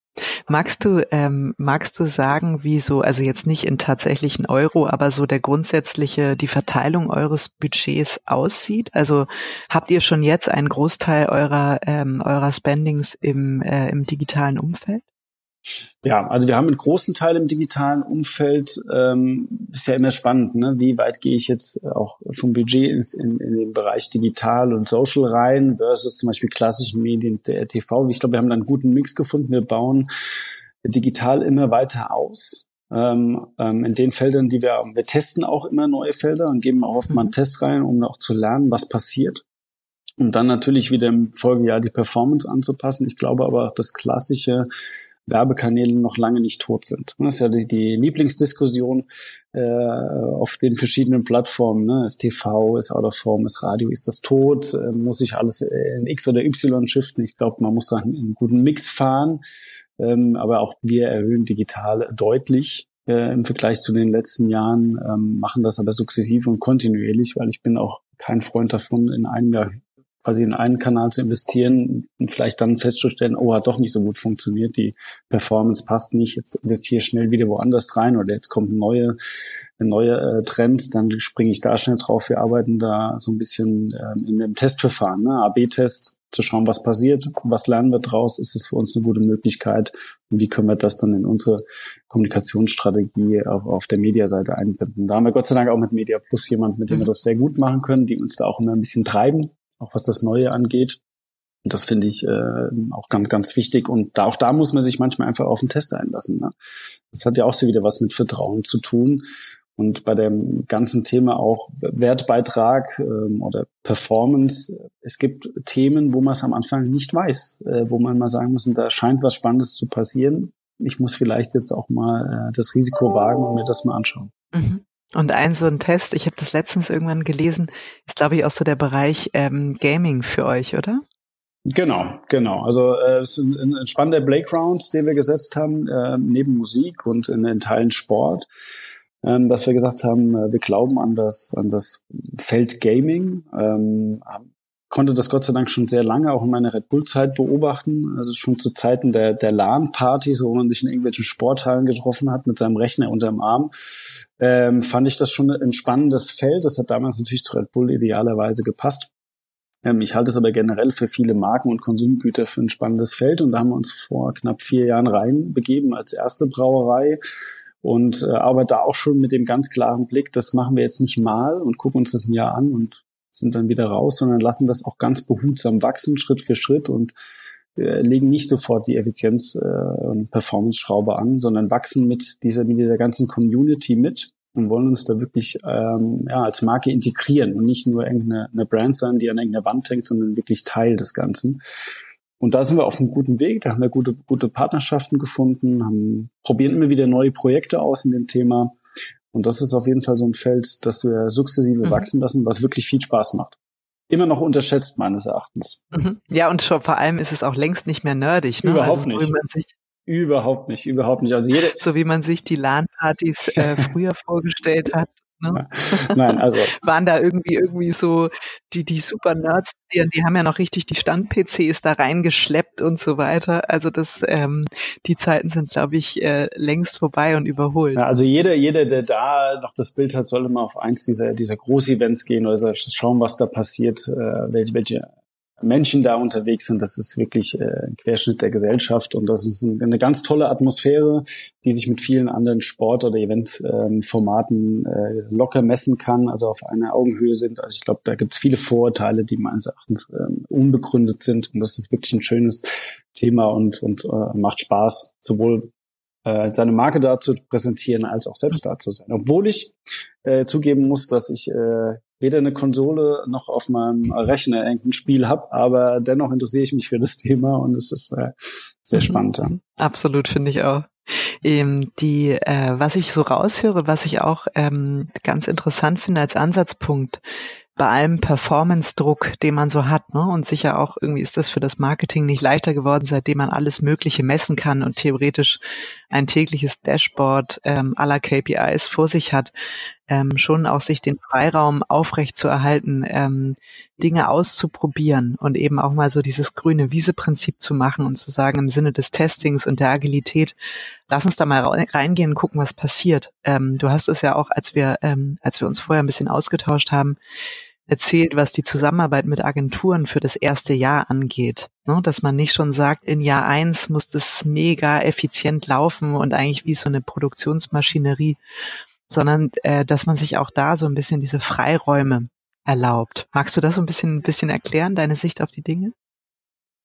Magst du, ähm, magst du sagen, wie so, also jetzt nicht in tatsächlichen Euro, aber so der grundsätzliche, die Verteilung eures Budgets aussieht? Also habt ihr schon jetzt einen Großteil eurer, ähm, eurer Spendings im, äh, im digitalen Umfeld? Ja, also wir haben einen großen Teil im digitalen Umfeld. Ähm, ist ja immer spannend, ne? wie weit gehe ich jetzt auch vom Budget ins, in, in den Bereich digital und social rein versus zum Beispiel klassischen Medien, der TV. Ich glaube, wir haben da einen guten Mix gefunden. Wir bauen digital immer weiter aus. Ähm, ähm, in den Feldern, die wir haben. Wir testen auch immer neue Felder und geben auch oft mal einen mhm. Test rein, um auch zu lernen, was passiert. Und dann natürlich wieder im Folgejahr die Performance anzupassen. Ich glaube aber, das klassische Werbekanäle noch lange nicht tot sind. Das ist ja die, die Lieblingsdiskussion äh, auf den verschiedenen Plattformen. Ne? Ist TV, ist Out of Form, ist Radio, ist das tot? Äh, muss ich alles in X oder Y shiften? Ich glaube, man muss da einen guten Mix fahren. Ähm, aber auch wir erhöhen digital deutlich äh, im Vergleich zu den letzten Jahren, ähm, machen das aber sukzessiv und kontinuierlich, weil ich bin auch kein Freund davon, in einem Jahr quasi in einen Kanal zu investieren und vielleicht dann festzustellen, oh, hat doch nicht so gut funktioniert, die Performance passt nicht, jetzt investiere schnell wieder woanders rein oder jetzt kommt ein neuer ein neuer äh, Trend, dann springe ich da schnell drauf. Wir arbeiten da so ein bisschen ähm, in dem Testverfahren, ne? AB-Test, zu schauen, was passiert, was lernen wir draus, ist es für uns eine gute Möglichkeit und wie können wir das dann in unsere Kommunikationsstrategie auf, auf der Mediaseite einbinden. Da haben wir Gott sei Dank auch mit Media Plus jemand, mit dem wir mhm. das sehr gut machen können, die uns da auch immer ein bisschen treiben, auch was das Neue angeht. Und das finde ich äh, auch ganz, ganz wichtig. Und da, auch da muss man sich manchmal einfach auf den Test einlassen. Ne? Das hat ja auch so wieder was mit Vertrauen zu tun. Und bei dem ganzen Thema auch Wertbeitrag ähm, oder Performance, es gibt Themen, wo man es am Anfang nicht weiß, äh, wo man mal sagen muss, da scheint was Spannendes zu passieren. Ich muss vielleicht jetzt auch mal äh, das Risiko wagen und mir das mal anschauen. Mhm. Und ein so ein Test, ich habe das letztens irgendwann gelesen, ist glaube ich auch so der Bereich ähm, Gaming für euch, oder? Genau, genau. Also äh, es ist ein, ein spannender Playground, den wir gesetzt haben, äh, neben Musik und in, in Teilen Sport, ähm, dass wir gesagt haben, äh, wir glauben an das, an das Feld Gaming, ähm, konnte das Gott sei Dank schon sehr lange auch in meiner Red Bull-Zeit beobachten. Also schon zu Zeiten der, der LAN-Partys, wo man sich in irgendwelchen Sporthallen getroffen hat mit seinem Rechner unterm Arm, ähm, fand ich das schon ein spannendes Feld. Das hat damals natürlich zu Red Bull idealerweise gepasst. Ähm, ich halte es aber generell für viele Marken und Konsumgüter für ein spannendes Feld. Und da haben wir uns vor knapp vier Jahren reinbegeben als erste Brauerei und äh, aber da auch schon mit dem ganz klaren Blick, das machen wir jetzt nicht mal und gucken uns das ein Jahr an und sind dann wieder raus, sondern lassen das auch ganz behutsam wachsen, Schritt für Schritt und äh, legen nicht sofort die Effizienz- äh, und Performance-Schraube an, sondern wachsen mit dieser, mit dieser ganzen Community mit und wollen uns da wirklich ähm, ja, als Marke integrieren und nicht nur irgendeine eine Brand sein, die an irgendeiner Wand hängt, sondern wirklich Teil des Ganzen. Und da sind wir auf einem guten Weg, da haben wir gute, gute Partnerschaften gefunden, haben, probieren immer wieder neue Projekte aus in dem Thema. Und das ist auf jeden Fall so ein Feld, das wir sukzessive mhm. wachsen lassen, was wirklich viel Spaß macht. Immer noch unterschätzt, meines Erachtens. Mhm. Ja, und schon, vor allem ist es auch längst nicht mehr nerdig. Ne? Überhaupt also, nicht. Überhaupt nicht, überhaupt nicht. Also jede so wie man sich die LAN-Partys äh, früher vorgestellt hat. Ne? Nein, also waren da irgendwie irgendwie so die die super Nerds, die, die haben ja noch richtig die Stand-PCs da reingeschleppt und so weiter. Also das ähm, die Zeiten sind, glaube ich, äh, längst vorbei und überholt. Ja, also jeder jeder, der da noch das Bild hat, sollte mal auf eins dieser dieser Groß-Events gehen oder schauen, was da passiert, äh, welche welche Menschen da unterwegs sind. Das ist wirklich äh, ein Querschnitt der Gesellschaft und das ist eine ganz tolle Atmosphäre, die sich mit vielen anderen Sport- oder Eventformaten äh, locker messen kann, also auf einer Augenhöhe sind. Also ich glaube, da gibt es viele Vorurteile, die meines Erachtens äh, unbegründet sind und das ist wirklich ein schönes Thema und, und äh, macht Spaß, sowohl äh, seine Marke da zu präsentieren, als auch selbst da zu sein. Obwohl ich äh, zugeben muss, dass ich äh, weder eine Konsole noch auf meinem Rechner irgendein Spiel habe, aber dennoch interessiere ich mich für das Thema und es ist äh, sehr mhm. spannend. Ja. Absolut, finde ich auch. Ähm, die, äh, was ich so raushöre, was ich auch ähm, ganz interessant finde als Ansatzpunkt, bei allem Performance-Druck, den man so hat, ne? Und sicher auch irgendwie ist das für das Marketing nicht leichter geworden, seitdem man alles Mögliche messen kann und theoretisch ein tägliches Dashboard ähm, aller KPIs vor sich hat, ähm, schon auch sich den Freiraum aufrecht zu erhalten, ähm, Dinge auszuprobieren und eben auch mal so dieses grüne Wiese-Prinzip zu machen und zu sagen, im Sinne des Testings und der Agilität, lass uns da mal reingehen und gucken, was passiert. Ähm, du hast es ja auch, als wir, ähm, als wir uns vorher ein bisschen ausgetauscht haben, erzählt, was die Zusammenarbeit mit Agenturen für das erste Jahr angeht. Ne? Dass man nicht schon sagt, in Jahr eins muss das mega effizient laufen und eigentlich wie so eine Produktionsmaschinerie, sondern äh, dass man sich auch da so ein bisschen diese Freiräume erlaubt. Magst du das so ein bisschen, ein bisschen erklären, deine Sicht auf die Dinge?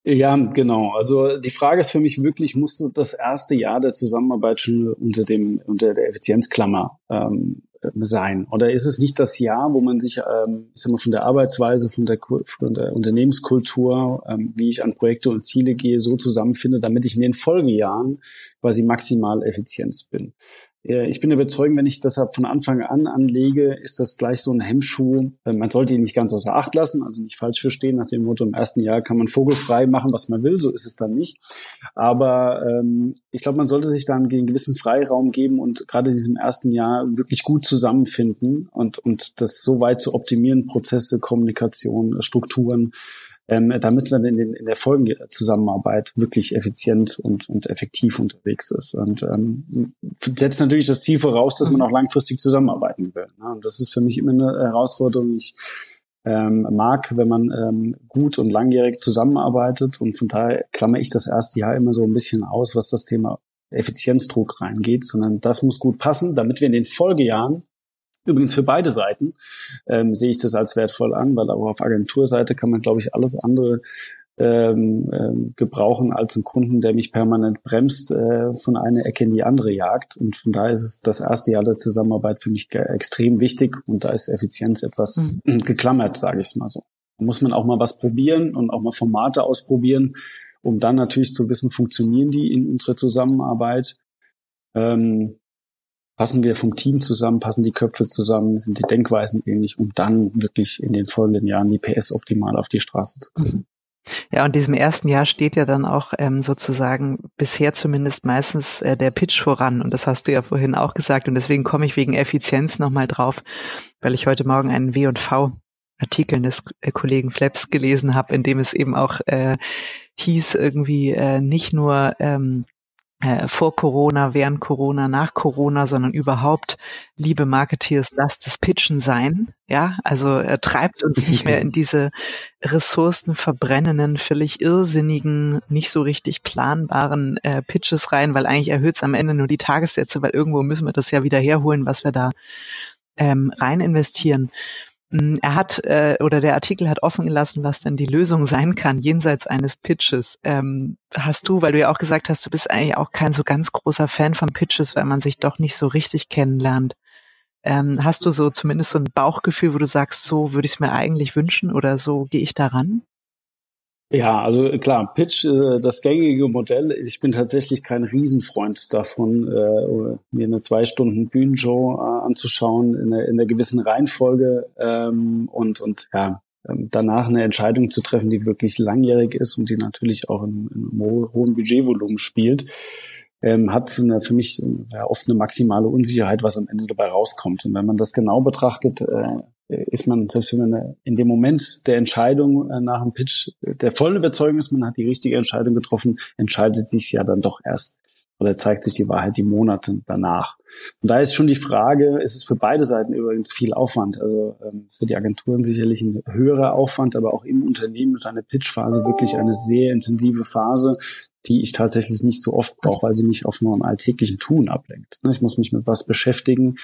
Ja, genau. Also die Frage ist für mich wirklich, musste das erste Jahr der Zusammenarbeit schon unter dem unter der Effizienzklammer ähm, sein? Oder ist es nicht das Jahr, wo man sich, ähm, ich sag mal, von der Arbeitsweise, von der, von der Unternehmenskultur, ähm, wie ich an Projekte und Ziele gehe, so zusammenfinde, damit ich in den Folgejahren quasi maximal Effizienz bin? Ich bin überzeugt, wenn ich deshalb von Anfang an anlege, ist das gleich so ein Hemmschuh. Äh, man sollte ihn nicht ganz außer Acht lassen, also nicht falsch verstehen nach dem Motto, im ersten Jahr kann man vogelfrei machen, was man will, so ist es dann nicht. Aber ähm, ich glaube, man sollte sich dann einen gewissen Freiraum geben und gerade in diesem ersten Jahr wirklich gut zusammenfinden und, und das so weit zu optimieren, Prozesse, Kommunikation, Strukturen, ähm, damit man in, den, in der Folgenzusammenarbeit wirklich effizient und, und effektiv unterwegs ist. Und ähm, setzt natürlich das Ziel voraus, dass man auch langfristig zusammenarbeiten will. Ne? Und das ist für mich immer eine Herausforderung. Ich ähm, mag, wenn man ähm, gut und langjährig zusammenarbeitet. Und von daher klammer ich das erste Jahr immer so ein bisschen aus, was das Thema Effizienzdruck reingeht, sondern das muss gut passen, damit wir in den Folgejahren Übrigens für beide Seiten ähm, sehe ich das als wertvoll an, weil auch auf Agenturseite kann man, glaube ich, alles andere ähm, ähm, gebrauchen als einen Kunden, der mich permanent bremst, äh, von einer Ecke in die andere jagt. Und von daher ist es das erste Jahr der Zusammenarbeit für mich extrem wichtig und da ist Effizienz etwas mhm. geklammert, sage ich es mal so. Da muss man auch mal was probieren und auch mal Formate ausprobieren, um dann natürlich zu wissen, funktionieren die in unserer Zusammenarbeit. Ähm, passen wir vom Team zusammen, passen die Köpfe zusammen, sind die Denkweisen ähnlich, um dann wirklich in den folgenden Jahren die PS optimal auf die Straße zu bringen. Ja, und diesem ersten Jahr steht ja dann auch ähm, sozusagen bisher zumindest meistens äh, der Pitch voran. Und das hast du ja vorhin auch gesagt. Und deswegen komme ich wegen Effizienz nochmal drauf, weil ich heute Morgen einen W&V Artikeln des äh, Kollegen Flaps gelesen habe, in dem es eben auch äh, hieß irgendwie äh, nicht nur ähm, äh, vor Corona, während Corona, nach Corona, sondern überhaupt, liebe Marketeers, lasst es Pitchen sein. Ja, also er treibt uns nicht mehr in diese ressourcenverbrennenden, völlig irrsinnigen, nicht so richtig planbaren äh, Pitches rein, weil eigentlich erhöht es am Ende nur die Tagessätze, weil irgendwo müssen wir das ja wieder herholen, was wir da ähm, rein investieren. Hm, er hat äh, oder der Artikel hat offen gelassen, was denn die Lösung sein kann jenseits eines Pitches. Ähm, hast du, weil du ja auch gesagt hast, du bist eigentlich auch kein so ganz großer Fan von Pitches, weil man sich doch nicht so richtig kennenlernt. Ähm, hast du so zumindest so ein Bauchgefühl, wo du sagst, so würde ich es mir eigentlich wünschen oder so gehe ich daran? Ja, also klar, Pitch, äh, das gängige Modell. Ich bin tatsächlich kein Riesenfreund davon, äh, mir eine zwei Stunden Bühnenshow äh, anzuschauen in einer, in einer gewissen Reihenfolge ähm, und und ja ähm, danach eine Entscheidung zu treffen, die wirklich langjährig ist und die natürlich auch in, in einem hohen Budgetvolumen spielt. Ähm, hat eine, für mich ja, oft eine maximale Unsicherheit, was am Ende dabei rauskommt. Und wenn man das genau betrachtet, äh, ist man, selbst wenn man in dem Moment der Entscheidung äh, nach dem Pitch der vollen Überzeugung ist, man hat die richtige Entscheidung getroffen, entscheidet sich ja dann doch erst oder zeigt sich die Wahrheit die Monate danach. Und da ist schon die Frage, ist es für beide Seiten übrigens viel Aufwand. Also ähm, für die Agenturen sicherlich ein höherer Aufwand, aber auch im Unternehmen ist eine Pitchphase wirklich eine sehr intensive Phase, die ich tatsächlich nicht so oft brauche, weil sie mich auf meinem alltäglichen Tun ablenkt. Ich muss mich mit was beschäftigen,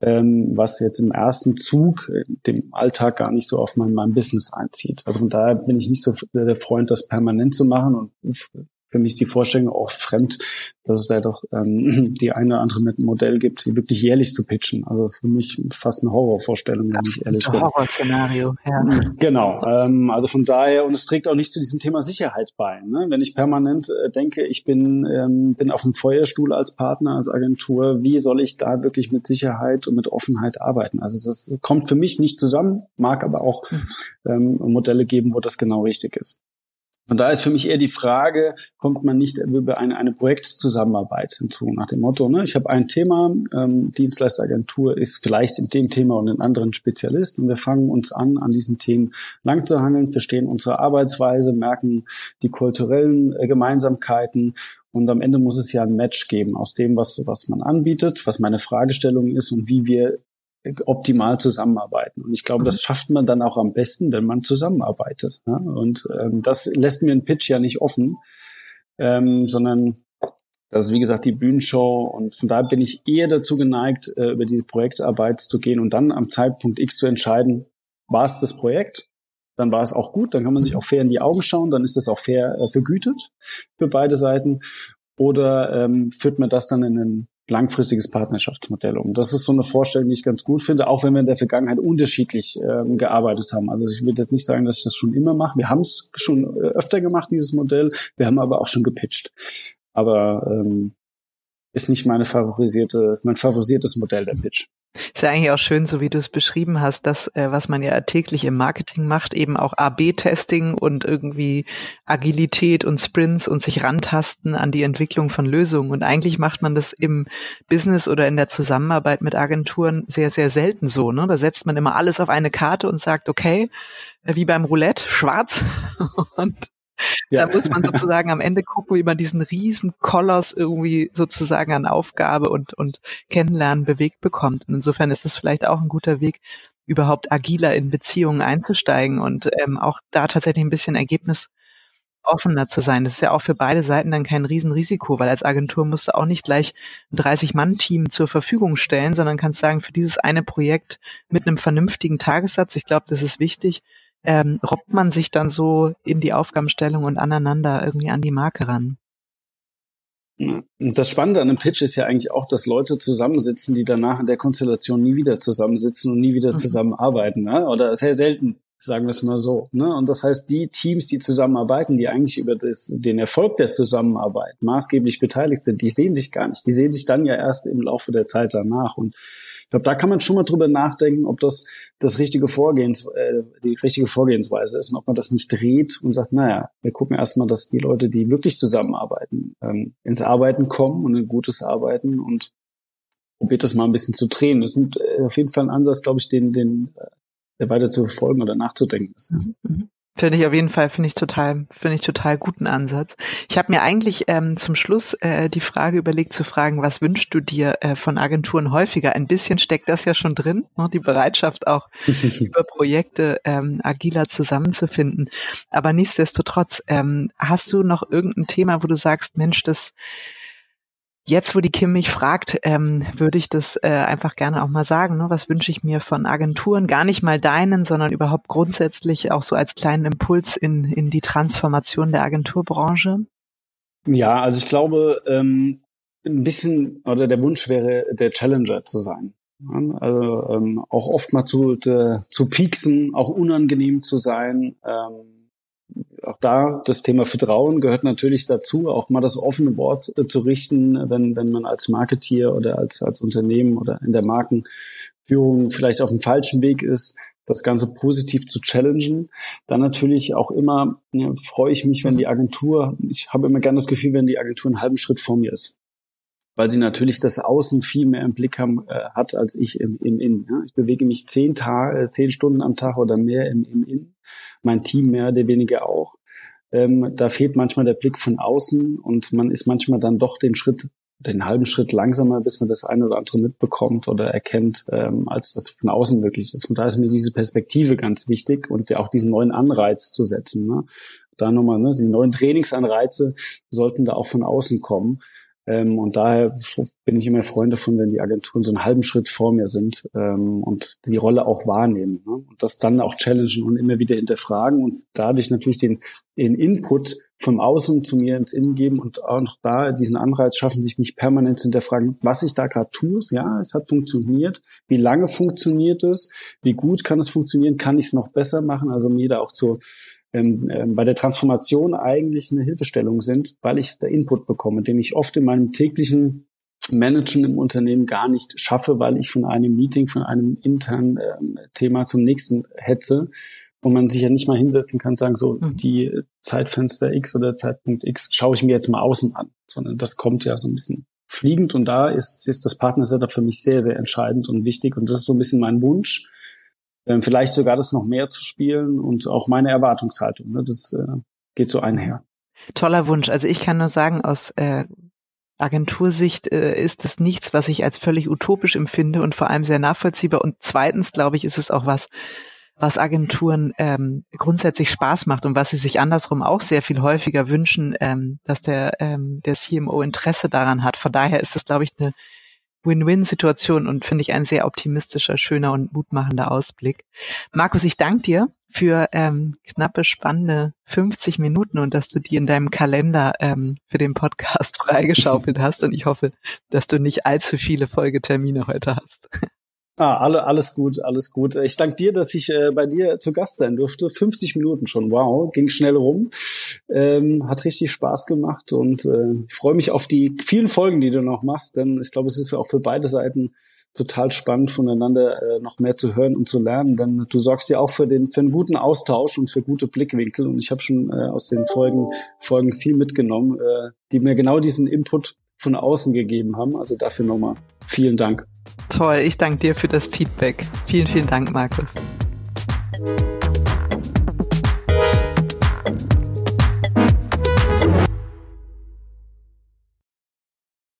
ähm, was jetzt im ersten Zug äh, dem Alltag gar nicht so auf mein, mein Business einzieht. Also von daher bin ich nicht so der Freund, das permanent zu machen und für mich die Vorstellung auch fremd, dass es da doch ähm, die eine oder andere mit Modell gibt, wirklich jährlich zu pitchen. Also für mich fast eine Horrorvorstellung, wenn ich ehrlich bin. Horrorszenario, ja. Genau. Ähm, also von daher, und es trägt auch nicht zu diesem Thema Sicherheit bei. Ne? Wenn ich permanent äh, denke, ich bin, ähm, bin auf dem Feuerstuhl als Partner, als Agentur, wie soll ich da wirklich mit Sicherheit und mit Offenheit arbeiten? Also das kommt für mich nicht zusammen, mag aber auch mhm. ähm, Modelle geben, wo das genau richtig ist. Von daher ist für mich eher die Frage, kommt man nicht über eine, eine Projektzusammenarbeit hinzu, nach dem Motto, ne, ich habe ein Thema, ähm, Dienstleisteragentur ist vielleicht in dem Thema und in anderen Spezialist und wir fangen uns an, an diesen Themen lang zu handeln, verstehen unsere Arbeitsweise, merken die kulturellen äh, Gemeinsamkeiten und am Ende muss es ja ein Match geben aus dem, was, was man anbietet, was meine Fragestellung ist und wie wir optimal zusammenarbeiten. Und ich glaube, das mhm. schafft man dann auch am besten, wenn man zusammenarbeitet. Ja? Und ähm, das lässt mir ein Pitch ja nicht offen, ähm, sondern das ist, wie gesagt, die Bühnenshow. Und von daher bin ich eher dazu geneigt, äh, über diese Projektarbeit zu gehen und dann am Zeitpunkt X zu entscheiden, war es das Projekt? Dann war es auch gut, dann kann man sich mhm. auch fair in die Augen schauen, dann ist es auch fair äh, vergütet für beide Seiten. Oder ähm, führt man das dann in einen langfristiges Partnerschaftsmodell um. Das ist so eine Vorstellung, die ich ganz gut finde, auch wenn wir in der Vergangenheit unterschiedlich ähm, gearbeitet haben. Also ich würde jetzt nicht sagen, dass ich das schon immer mache. Wir haben es schon äh, öfter gemacht, dieses Modell. Wir haben aber auch schon gepitcht. Aber ähm, ist nicht meine favorisierte, mein favorisiertes Modell der Pitch. Ist ja eigentlich auch schön, so wie du es beschrieben hast, dass äh, was man ja täglich im Marketing macht, eben auch A-B-Testing und irgendwie Agilität und Sprints und sich rantasten an die Entwicklung von Lösungen. Und eigentlich macht man das im Business oder in der Zusammenarbeit mit Agenturen sehr, sehr selten so. Ne? Da setzt man immer alles auf eine Karte und sagt, okay, äh, wie beim Roulette, schwarz und ja. Da muss man sozusagen am Ende gucken, wie man diesen riesen Koloss irgendwie sozusagen an Aufgabe und, und Kennenlernen bewegt bekommt. Und insofern ist es vielleicht auch ein guter Weg, überhaupt agiler in Beziehungen einzusteigen und ähm, auch da tatsächlich ein bisschen Ergebnis offener zu sein. Das ist ja auch für beide Seiten dann kein Riesenrisiko, weil als Agentur musst du auch nicht gleich ein 30-Mann-Team zur Verfügung stellen, sondern kannst sagen, für dieses eine Projekt mit einem vernünftigen Tagessatz, ich glaube, das ist wichtig, ähm, robbt man sich dann so in die Aufgabenstellung und aneinander irgendwie an die Marke ran. Das Spannende an einem Pitch ist ja eigentlich auch, dass Leute zusammensitzen, die danach in der Konstellation nie wieder zusammensitzen und nie wieder mhm. zusammenarbeiten. Ne? Oder sehr selten, sagen wir es mal so. Ne? Und das heißt, die Teams, die zusammenarbeiten, die eigentlich über das, den Erfolg der Zusammenarbeit maßgeblich beteiligt sind, die sehen sich gar nicht. Die sehen sich dann ja erst im Laufe der Zeit danach. Und ich glaube, da kann man schon mal drüber nachdenken, ob das das richtige Vorgehens, äh, die richtige Vorgehensweise ist und ob man das nicht dreht und sagt, naja, wir gucken erstmal, dass die Leute, die wirklich zusammenarbeiten, ähm, ins Arbeiten kommen und ein gutes Arbeiten und probiert das mal ein bisschen zu drehen. Das ist äh, auf jeden Fall ein Ansatz, glaube ich, den, den, äh, weiter zu verfolgen oder nachzudenken ist. Mhm. Finde ich auf jeden Fall, finde ich total, finde ich total guten Ansatz. Ich habe mir eigentlich ähm, zum Schluss äh, die Frage überlegt zu fragen, was wünschst du dir äh, von Agenturen häufiger? Ein bisschen steckt das ja schon drin, ne? die Bereitschaft auch über Projekte ähm, agiler zusammenzufinden. Aber nichtsdestotrotz, ähm, hast du noch irgendein Thema, wo du sagst, Mensch, das Jetzt, wo die Kim mich fragt, ähm, würde ich das äh, einfach gerne auch mal sagen. Ne? Was wünsche ich mir von Agenturen? Gar nicht mal deinen, sondern überhaupt grundsätzlich auch so als kleinen Impuls in, in die Transformation der Agenturbranche? Ja, also ich glaube, ähm, ein bisschen oder der Wunsch wäre, der Challenger zu sein. Also ähm, auch oft mal zu, de, zu pieksen, auch unangenehm zu sein. Ähm, auch da das Thema Vertrauen gehört natürlich dazu, auch mal das offene Wort zu richten, wenn, wenn man als Marketier oder als, als Unternehmen oder in der Markenführung vielleicht auf dem falschen Weg ist, das Ganze positiv zu challengen. Dann natürlich auch immer ja, freue ich mich, wenn die Agentur, ich habe immer gerne das Gefühl, wenn die Agentur einen halben Schritt vor mir ist weil sie natürlich das Außen viel mehr im Blick haben, äh, hat als ich im, im Innen. Ja. Ich bewege mich zehn, Tage, äh, zehn Stunden am Tag oder mehr im, im Innen, mein Team mehr oder weniger auch. Ähm, da fehlt manchmal der Blick von außen und man ist manchmal dann doch den Schritt, den halben Schritt langsamer, bis man das eine oder andere mitbekommt oder erkennt, ähm, als das von außen möglich ist. Und da ist mir diese Perspektive ganz wichtig und auch diesen neuen Anreiz zu setzen. Ne? Da nochmal, ne, die neuen Trainingsanreize sollten da auch von außen kommen. Ähm, und daher bin ich immer Freund davon, wenn die Agenturen so einen halben Schritt vor mir sind ähm, und die Rolle auch wahrnehmen. Ne? Und das dann auch challengen und immer wieder hinterfragen und dadurch natürlich den, den Input vom Außen zu mir ins Innen geben und auch noch da diesen Anreiz schaffen, sich mich permanent zu hinterfragen, was ich da gerade tue. Ja, es hat funktioniert. Wie lange funktioniert es? Wie gut kann es funktionieren? Kann ich es noch besser machen? Also mir da auch zu ähm, äh, bei der Transformation eigentlich eine Hilfestellung sind, weil ich da Input bekomme, den ich oft in meinem täglichen Managen im Unternehmen gar nicht schaffe, weil ich von einem Meeting, von einem internen äh, Thema zum nächsten hetze, wo man sich ja nicht mal hinsetzen kann und sagen, so mhm. die Zeitfenster X oder Zeitpunkt X schaue ich mir jetzt mal außen an, sondern das kommt ja so ein bisschen fliegend und da ist, ist das Partnersetup für mich sehr, sehr entscheidend und wichtig und das ist so ein bisschen mein Wunsch, ähm, vielleicht sogar das noch mehr zu spielen und auch meine Erwartungshaltung. Ne? Das äh, geht so einher. Toller Wunsch. Also ich kann nur sagen, aus äh, Agentursicht äh, ist es nichts, was ich als völlig utopisch empfinde und vor allem sehr nachvollziehbar. Und zweitens, glaube ich, ist es auch was, was Agenturen ähm, grundsätzlich Spaß macht und was sie sich andersrum auch sehr viel häufiger wünschen, ähm, dass der, ähm, der CMO Interesse daran hat. Von daher ist es, glaube ich, eine Win-Win-Situation und finde ich ein sehr optimistischer, schöner und mutmachender Ausblick. Markus, ich danke dir für ähm, knappe, spannende 50 Minuten und dass du die in deinem Kalender ähm, für den Podcast freigeschaufelt hast. Und ich hoffe, dass du nicht allzu viele Folgetermine heute hast. Ah, alle, alles gut, alles gut. Ich danke dir, dass ich äh, bei dir zu Gast sein durfte. 50 Minuten schon, wow, ging schnell rum. Ähm, hat richtig Spaß gemacht und äh, ich freue mich auf die vielen Folgen, die du noch machst, denn ich glaube, es ist auch für beide Seiten total spannend, voneinander äh, noch mehr zu hören und zu lernen, denn du sorgst ja auch für den für einen guten Austausch und für gute Blickwinkel und ich habe schon äh, aus den Folgen Folgen viel mitgenommen, äh, die mir genau diesen Input von außen gegeben haben. Also dafür nochmal vielen Dank. Toll, ich danke dir für das Feedback. Vielen, vielen Dank, Markus.